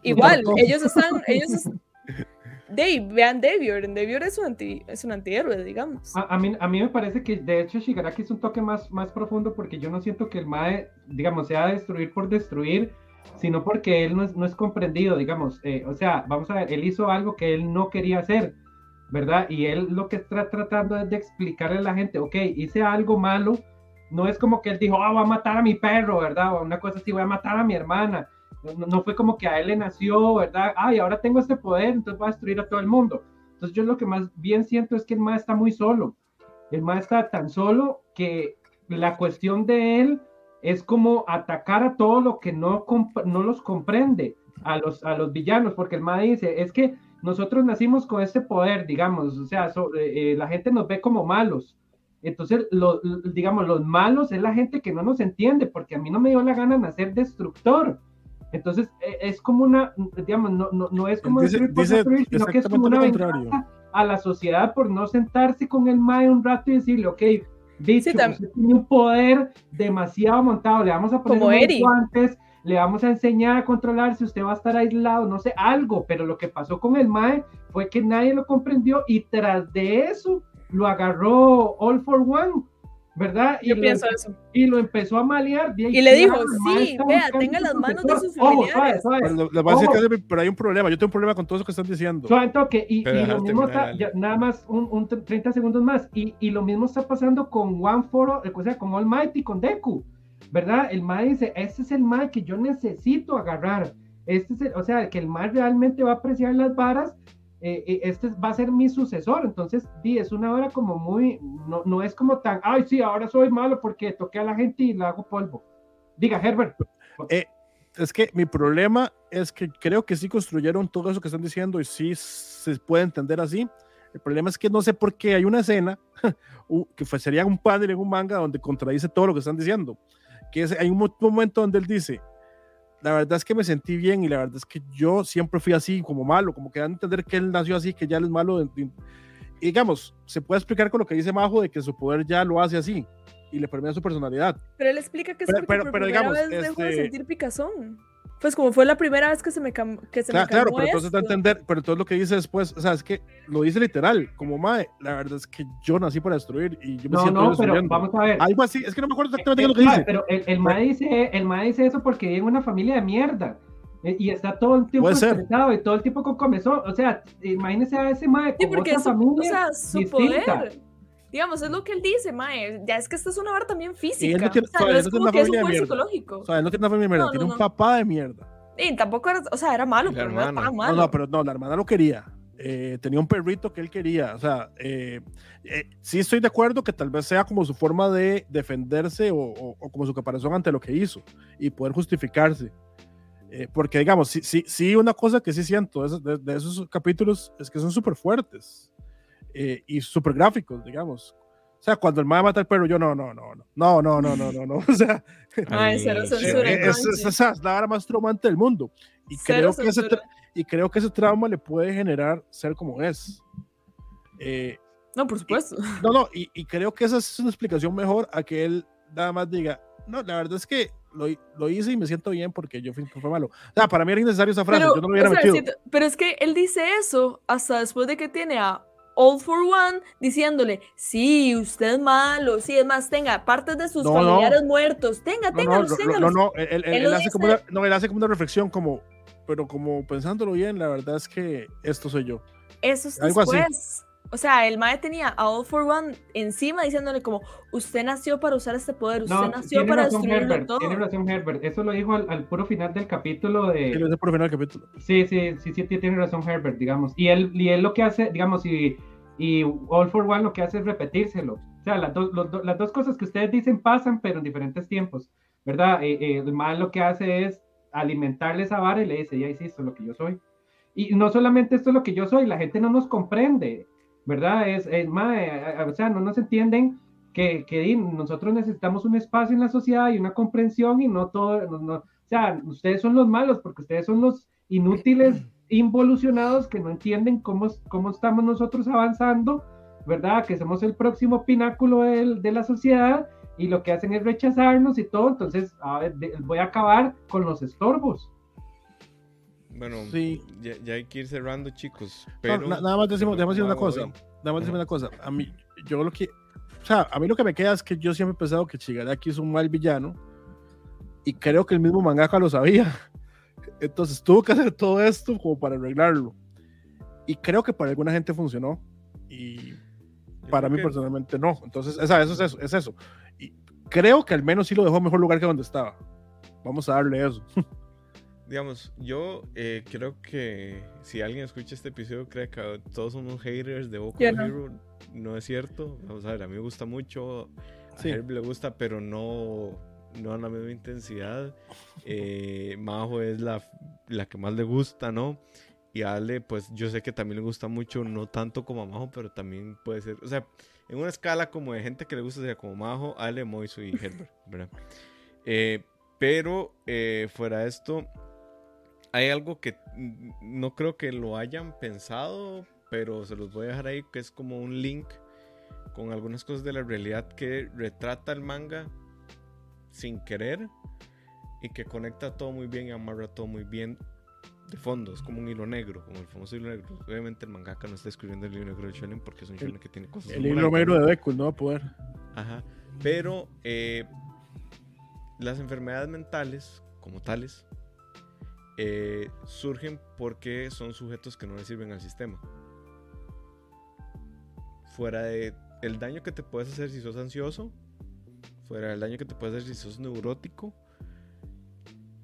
Igual, ellos están, ellos [LAUGHS] están, Dave, vean Davior, en Davior es un, anti, es un antihéroe, digamos. A, a, mí, a mí me parece que de hecho Shigaraki es un toque más, más profundo porque yo no siento que el Mae, digamos, sea destruir por destruir, sino porque él no es, no es comprendido, digamos. Eh, o sea, vamos a ver, él hizo algo que él no quería hacer, ¿verdad? Y él lo que está tratando es de explicarle a la gente, ok, hice algo malo, no es como que él dijo, ah, oh, voy a matar a mi perro, ¿verdad? O una cosa así, voy a matar a mi hermana no, fue como que a él le nació, ¿verdad? Ay, ahora tengo este poder, entonces voy a destruir a todo el mundo. Entonces yo lo que más bien siento es que el MA está muy solo. El MA está tan solo que la cuestión de él es como atacar a todo lo que no, no los comprende, a los, a los villanos, porque el MA dice, es que nosotros nacimos con este poder, digamos, o sea, so, eh, la gente nos ve como malos. Entonces, lo, digamos, los malos es la gente que no nos entiende, porque a mí no me dio la gana nacer destructor. Entonces, es como una, digamos, no, no, no es como dice, destruir por dice destruir, sino que es como una venganza a la sociedad por no sentarse con el MAE un rato y decirle, ok, bicho, sí, usted tiene un poder demasiado montado, le vamos a poner como unos guantes, le vamos a enseñar a controlar si usted va a estar aislado, no sé, algo, pero lo que pasó con el MAE fue que nadie lo comprendió y tras de eso lo agarró All for One ¿verdad? Yo y pienso lo, eso. Y lo empezó a malear. Y le dijo, sí, vea, tenga las manos de sus familiares. Ojo. Lo, que, pero hay un problema, yo tengo un problema con todo eso que están diciendo. Suave, toque, y, y lo mismo está, ya, nada más un, un, 30 segundos más, y, y, lo mismo está pasando con One For, o sea, con Almighty, con Deku, ¿verdad? El Mae dice, este es el Mae que yo necesito agarrar. Este es el, o sea, que el Mae realmente va a apreciar las varas eh, este va a ser mi sucesor. Entonces, sí, es una hora como muy, no, no, es como tan, ay, sí, ahora soy malo porque toqué a la gente y le hago polvo. Diga, Herbert. Eh, es que mi problema es que creo que sí construyeron todo eso que están diciendo y sí se puede entender así. El problema es que no sé por qué hay una escena [LAUGHS] que fue, sería un panel en un manga donde contradice todo lo que están diciendo. que es, hay un mo- momento donde él dice, la verdad es que me sentí bien y la verdad es que yo siempre fui así, como malo, como que dan a entender que él nació así, que ya él es malo. y digamos, se puede explicar con lo que dice Majo de que su poder ya lo hace así y le permite su personalidad. Pero él explica que es Pero- porque pero- por pero primera digamos, vez dejó de este- sentir picazón. Pues como fue la primera vez que se me, cam- que se Claro, me claro, pero entonces da a esto. entender, pero entonces lo que dice después, o sea, es que lo dice literal, como Mae, la verdad es que yo nací para destruir y yo me No, siento no, pero destruyendo". vamos a ver. Algo así, es que no me acuerdo exactamente qué es lo que Eh, dice. Pero el, el ma dice, el ma dice eso porque vive en una familia de mierda. eh, Y está todo el tiempo estresado y todo el tiempo con comezón. O sea, imagínese a ese mae Sí, con porque otra o familia. sea, su distinta. poder. Digamos, es lo que él dice, Mae. Ya es que esta es una vara también él física. no tiene- o sea, no es no como una que es un poder mierda. psicológico. O sea, él no tiene una familia de mierda, No, no, tiene un papá de mierda. Y tampoco era, o sea, era malo, pero no era hermana. tan No, malo. no, pero no, la hermana lo quería. Eh, tenía un perrito que él quería. O sea, eh, eh, sí estoy de acuerdo que tal vez sea como su forma de defenderse o, o- o como su caparazón ante lo que hizo y poder justificarse. Eh, porque, digamos, sí, sí, sí, una cosa que sí siento de esos, de- de esos capítulos es que son súper fuertes eh, y súper gráficos, digamos. O sea, cuando el mae mata al perro, yo no, no, no, no, no, no, no, no, no, no. O sea, Ay, cero Ay, censura, eh, es, es- esa es la vara más traumante del mundo. Y Cero creo, que ese, y creo que ese trauma le puede generar ser como es. Eh, No, por supuesto. no, no, y, y creo que esa es una explicación mejor a que él nada más diga, no, la verdad es que lo, lo hice y me siento bien porque yo fui, fue malo. O sea, para mí era innecesario esa frase, Pero, yo no lo hubiera o sea, metido. siento- pero es que él dice eso hasta después de que tiene a All for One diciéndole, sí, usted es malo, sí, es más, tenga partes de sus No, no. familiares muertos, tenga, No, téngalos, no, no, téngalos. no, no, él, él- Él hace como una, no, él hace como una reflexión como, pero como pensándolo bien, la verdad es que esto soy yo. Eso es algo así. O sea, el mae tenía a All for One encima diciéndole como, usted nació para usar este poder, usted No, nació para destruirlo Herbert, todo. tiene razón Herbert. Eso lo dijo al, al puro final del capítulo lo de... dice por el final del capítulo. Sí, sí, sí, sí, tiene razón Herbert, digamos. Y él, y él lo que hace, digamos, y, y All for One lo que hace es repetírselo. O sea, las, dos- los do- las dos cosas que ustedes dicen pasan, pero en diferentes tiempos, ¿verdad? Eh, eh, el mal lo que hace es alimentarle esa vara y le dice, ya hiciste lo que yo soy. Y no solamente esto es lo que yo soy, la gente no nos comprende, ¿verdad? Es, es más, o sea, no nos entienden que, que nosotros necesitamos un espacio en la sociedad y una comprensión y no todo, no- no- o sea, ustedes son los malos porque ustedes son los inútiles, [CLEARS THROAT] involucionados que no entienden cómo, cómo estamos nosotros avanzando, ¿verdad? Que somos el próximo pináculo del- de la sociedad y lo que hacen es rechazarnos y todo, entonces a ver, de- voy a acabar con los estorbos. Bueno, Sí. ya, ya hay que ir cerrando, chicos. No, Pero na- nada más decimos, decir una cosa. hoy. Nada más decir una cosa. A mí, yo lo que. O sea, a mí lo que me queda es que yo siempre he pensado que Shigaraki es un mal villano. Y creo que el mismo mangaka lo sabía. [LAUGHS] Entonces tuvo que hacer todo esto como para arreglarlo. Y creo que para alguna gente funcionó. Y Yo para mí que- personalmente no. Entonces, esa, eso es eso, es eso. Y creo que al menos sí lo dejó en mejor lugar que donde estaba. Vamos a darle eso. [LAUGHS] Digamos, yo eh, creo que si alguien escucha este episodio cree que todos somos haters de Boku no. Hero, no es cierto. Vamos a ver, a mí me gusta mucho, a Sí. Herb le gusta, pero no, no a la misma intensidad. Eh, Majo es la, la que más le gusta, ¿no? Y a Ale, pues yo sé que también le gusta mucho, no tanto como a Majo, pero también puede ser, o sea, en una escala como de gente que le gusta sería como Majo, Ale, Moiso y Herbert, ¿verdad? Eh, pero eh, fuera de esto, hay algo que no creo que lo hayan pensado, pero se los voy a dejar ahí, que es como un link con algunas cosas de la realidad que retrata el manga sin querer y que conecta todo muy bien y amarra todo muy bien de fondo. Es como un hilo negro, como el famoso hilo negro. Obviamente el mangaka no está escribiendo el hilo negro de Shonen porque es un shonen que tiene cosas. El hilo negro de Deku no va a poder. Ajá. Pero eh, las enfermedades mentales, como tales, eh, surgen porque son sujetos que no le sirven al sistema. Fuera de el daño que te puedes hacer si sos ansioso, fuera del daño que te puedes hacer si sos neurótico,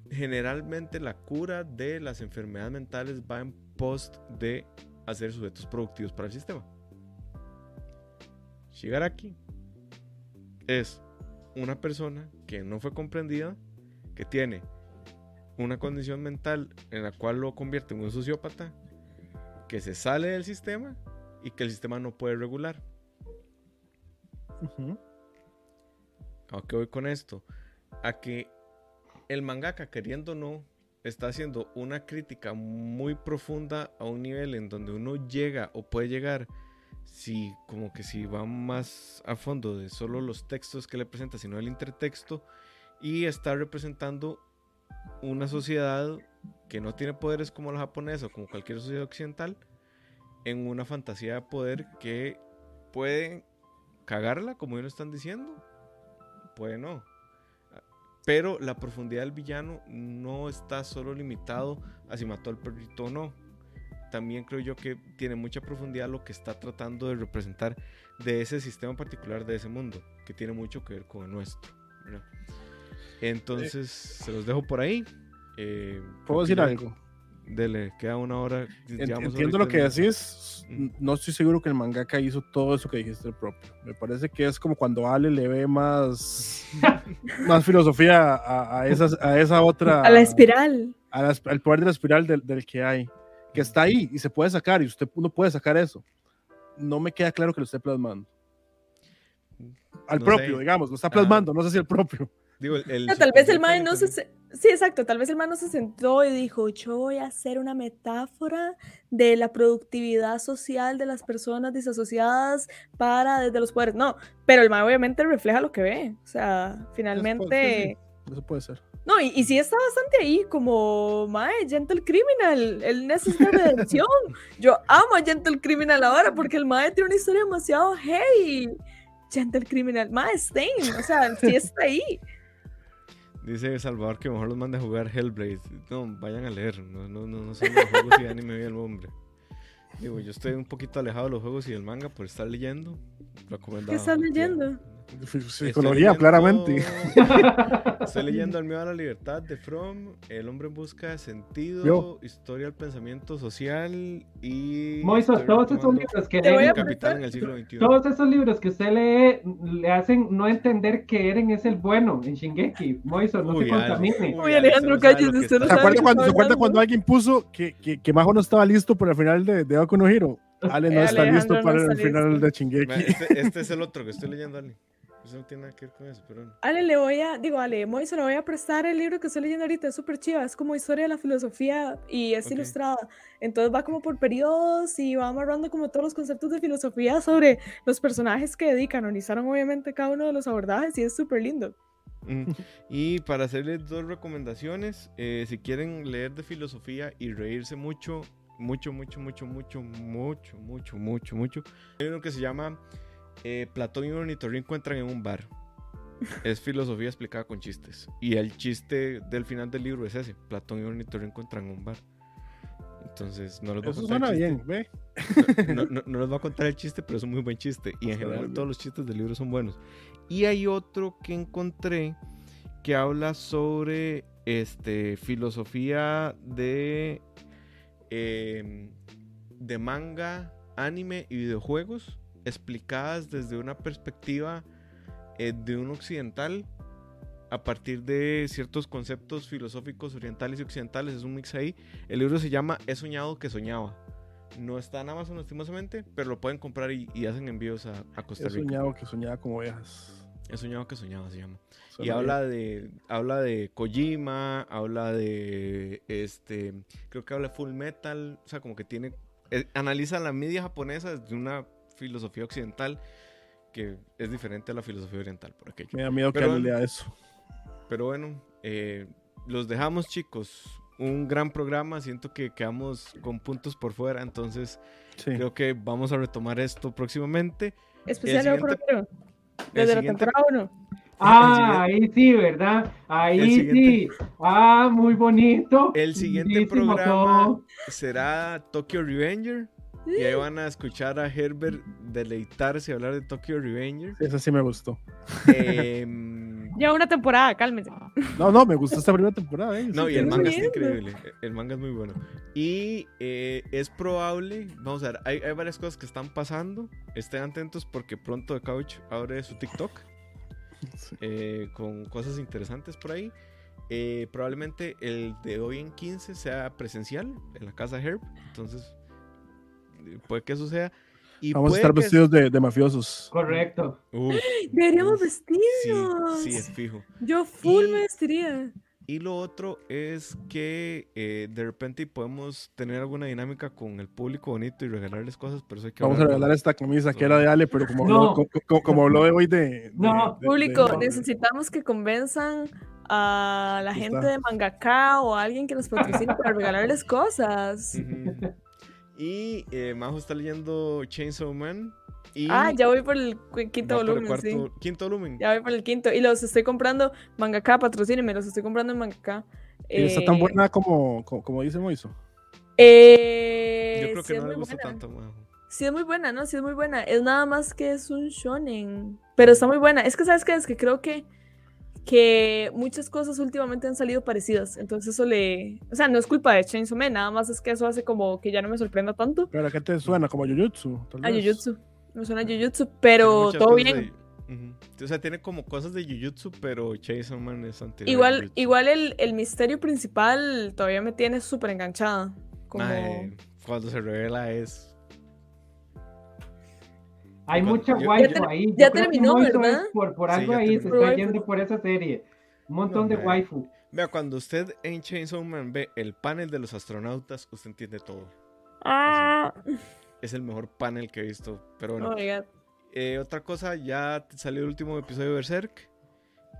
generalmente la cura de las enfermedades mentales va en post de hacer sujetos productivos para el sistema. Shigaraki es una persona que no fue comprendida, que tiene una condición mental en la cual lo convierte en un sociópata, que se sale del sistema y que el sistema no puede regular. Ujú. ¿A qué voy con esto? a que el mangaka, queriendo o no, está haciendo una crítica muy profunda a un nivel en donde uno llega o puede llegar si como que si va más a fondo de solo los textos que le presenta, sino el intertexto y está representando una sociedad que no tiene poderes como la japonesa o como cualquier sociedad occidental en una fantasía de poder que puede cagarla, como ellos están diciendo, puede no. Pero la profundidad del villano no está solo limitado a si mató al perrito o no. También creo yo que tiene mucha profundidad lo que está tratando de representar de ese sistema particular de ese mundo, que tiene mucho que ver con el nuestro. Entonces, se los dejo por ahí. Eh, ¿Puedo decir algo? Dele, queda una hora. Ent- Entiendo lo que decís. Mm. No estoy seguro que el mangaka hizo todo eso que dijiste el propio. Me parece que es como cuando Ale le ve más, [LAUGHS] más filosofía a, a esas, a esa otra. A la espiral. a la- al poder de la espiral del, del que hay. Que está ahí y se puede sacar y usted no puede sacar eso. No me queda claro que lo esté plasmando. Al No propio, sé. digamos, lo está Ajá. plasmando, no sé si el propio. Digo, el- el No, tal vez el mae no se... Sí, exacto. Tal vez el mae no se sentó y dijo, yo voy a hacer una metáfora de la productividad social de las personas desasociadas para desde los poderes. No, pero el mae obviamente refleja lo que ve. O sea, finalmente... Eso puede ser. No, y, y sí está bastante ahí, como, mae, Gentle Criminal, él necesita redención. [LAUGHS] Yo amo a Gentle Criminal ahora porque el mae tiene una historia demasiado hey. Gentle Criminal, mae, Stain, o sea, sí está ahí. Dice Salvador que mejor los mande a jugar Hellblade. No, vayan a leer. No, no, no, no son los juegos y anime bien, hombre. Digo, yo estoy un poquito alejado de los juegos y del manga por estar leyendo. Recomendado. ¿Qué estás leyendo? Psicología, leyendo- claramente. [LAUGHS] Estoy leyendo El miedo a la libertad de From, El hombre en busca de sentido, Yo. Historia del pensamiento social y. Moiso, estoy todos esos libros que leen, Capital en el siglo XXI. todos esos libros que usted lee le hacen no entender que Eren es el bueno en Shingeki. Moiso, no Uy, se contamine. Uy, Alejandro, no que usted no está ¿Se acuerda cuando, cuando alguien puso que, que, que Majo no estaba listo para el final de, de Boku no Hero? [LAUGHS] Ale no Eh, está Alejandro listo no para está el final listo. de Chingeki. Vea, Este, este es el otro que estoy leyendo, Ale. Eso no tiene nada que ver con eso, pero. Ale, le voy a, digo, Ale, Moiso, le voy a prestar el libro que estoy leyendo ahorita, es súper chiva, es como historia de la filosofía y es Ok. ilustrada. Entonces va como por periodos y va amarrando como todos los conceptos de filosofía sobre los personajes que canonizaron obviamente cada uno de los abordajes y es súper lindo. Mm, [LAUGHS] Y para hacerles dos recomendaciones, eh, si quieren leer de filosofía y reírse mucho, mucho, mucho, mucho, mucho, mucho, mucho, mucho, mucho, hay uno que se llama eh, Platón y ornitorrinco encuentran en un bar. Es filosofía explicada con chistes. Y el chiste del final del libro es ese: Platón y ornitorrinco encuentran en un bar. Entonces, no les voy a contar suena el chiste. bien, ve. No, no- no les voy a contar el chiste, pero es un muy buen chiste. Y en general todos los chistes del libro son buenos. Y hay otro que encontré que habla sobre este, filosofía de, em, de manga, anime y videojuegos explicadas desde una perspectiva eh, de un occidental a partir de ciertos conceptos filosóficos orientales y occidentales. Es un mix ahí. El libro se llama He soñado que soñaba. No está en Amazon lastimosamente, pero lo pueden comprar y, y hacen envíos a, a Costa He Rica. soñado que soñaba con ovejas. He soñado que soñaba, se llama. Y habla de, habla de Kojima, habla de, este, creo que habla de Full Metal, o sea, como que tiene, eh, analiza la media japonesa desde una filosofía occidental que es diferente a la filosofía oriental, por aquello. Me da miedo que Pero- Ale lea eso. Pero bueno, eh, los dejamos chicos. Un gran programa, siento que quedamos con puntos por fuera, entonces Sí. creo que vamos a retomar esto próximamente. Especial Hero, Desde la temporada 1. Ah, ahí sí, ¿verdad? Ahí sí. Ah, muy bonito. El siguiente programa todo. será Tokyo Revenger. Y ahí [LAUGHS] van a escuchar a Herbert deleitarse y hablar de Tokyo Revenger. Esa sí me gustó. Em, [LAUGHS] Ya una temporada, cálmense. No, no, me gustó esta primera temporada. eh. no, Sí, y el manga viendo. increíble. El manga es muy bueno. Y eh, es probable, vamos a ver, hay, hay varias cosas que están pasando. Estén atentos porque pronto The Couch abre su TikTok Sí. eh, con cosas interesantes por ahí. Eh, probablemente el de hoy en 15 sea presencial en la casa Herb. Entonces, eh, puede que eso sea. Y Vamos a estar que- vestidos de, de mafiosos. Correcto. Deberíamos vestirnos. Sí, sí, es fijo. Yo full Y- me vestiría. Y lo otro es que eh, de repente podemos tener alguna dinámica con el público bonito y regalarles cosas, pero eso hay que Vamos a regalar esta camisa que era de Ale, pero como, No. habló, co- co- como, habló de hoy de... de- No. de- Público, de- necesitamos que convenzan a la gente está. de Mangaka o a alguien que nos patrocine para regalarles cosas. Ujú. Y eh, Majo está leyendo Chainsaw Man. Y Ah, ya voy por el quinto el volumen, cuarto- sí. Quinto volumen. Ya voy por el quinto. Y los estoy comprando Mangaka, patrocínenme, los estoy comprando en Mangaka. y está tan Eh, buena como, como, como dice Moiso. Eh, Yo creo que no le gusta buena. tanto Majo. Sí es muy buena, ¿no? Sí es muy buena. Es nada más que es un shonen. Pero está muy buena. Es que, ¿sabes qué? Es que creo que, que muchas cosas últimamente han salido parecidas. Entonces eso le... O sea, no es culpa de Chainsaw Man. Nada más es que eso hace como que ya no me sorprenda tanto. Pero ¿a qué te suena? Como a Jujutsu. tal A. Jujutsu. Me suena a Jujutsu. Pero todo bien. de-. O sea, tiene como cosas de Jujutsu, pero Chainsaw Man es anterior. Igual, igual el, el misterio principal todavía me tiene súper enganchada. Como... Mae, cuando se revela es. Hay mucha waifu ahí. Ya terminó, ¿verdad? es Por, por Sí, algo ya ahí se terminó. está yendo por esa serie. Un montón de waifu. Vea, cuando usted en Chainsaw Man ve el panel de los astronautas, usted entiende todo. Ah, Es el mejor panel que he visto. Pero bueno, oh. Eh, otra cosa, ya salió el último episodio de Berserk.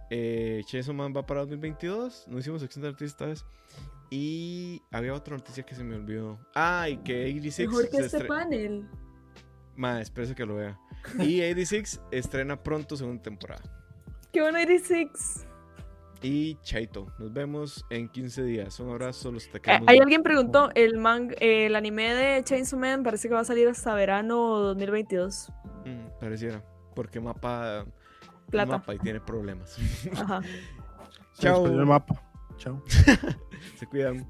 Eh, Chainsaw Man va para 2022. No hicimos sección de artistas esta vez. Y había otra noticia que se me olvidó. Ah, y que 86 Mejor que este panel. Ma, espérese que lo vea. Y [LAUGHS] 86 estrena pronto segunda temporada. Qué bueno 86. Y Chaito, nos vemos en 15 días. Un abrazo, los te Eh, mucho. alguien preguntó, el, man, el anime de Chainsaw Man parece que va a salir hasta verano 2022. Mm, pareciera. Porque mapa. Plata. Mapa y tiene problemas. Ajá. [LAUGHS] Chao. el mapa. Chao. [LAUGHS] Se cuidan.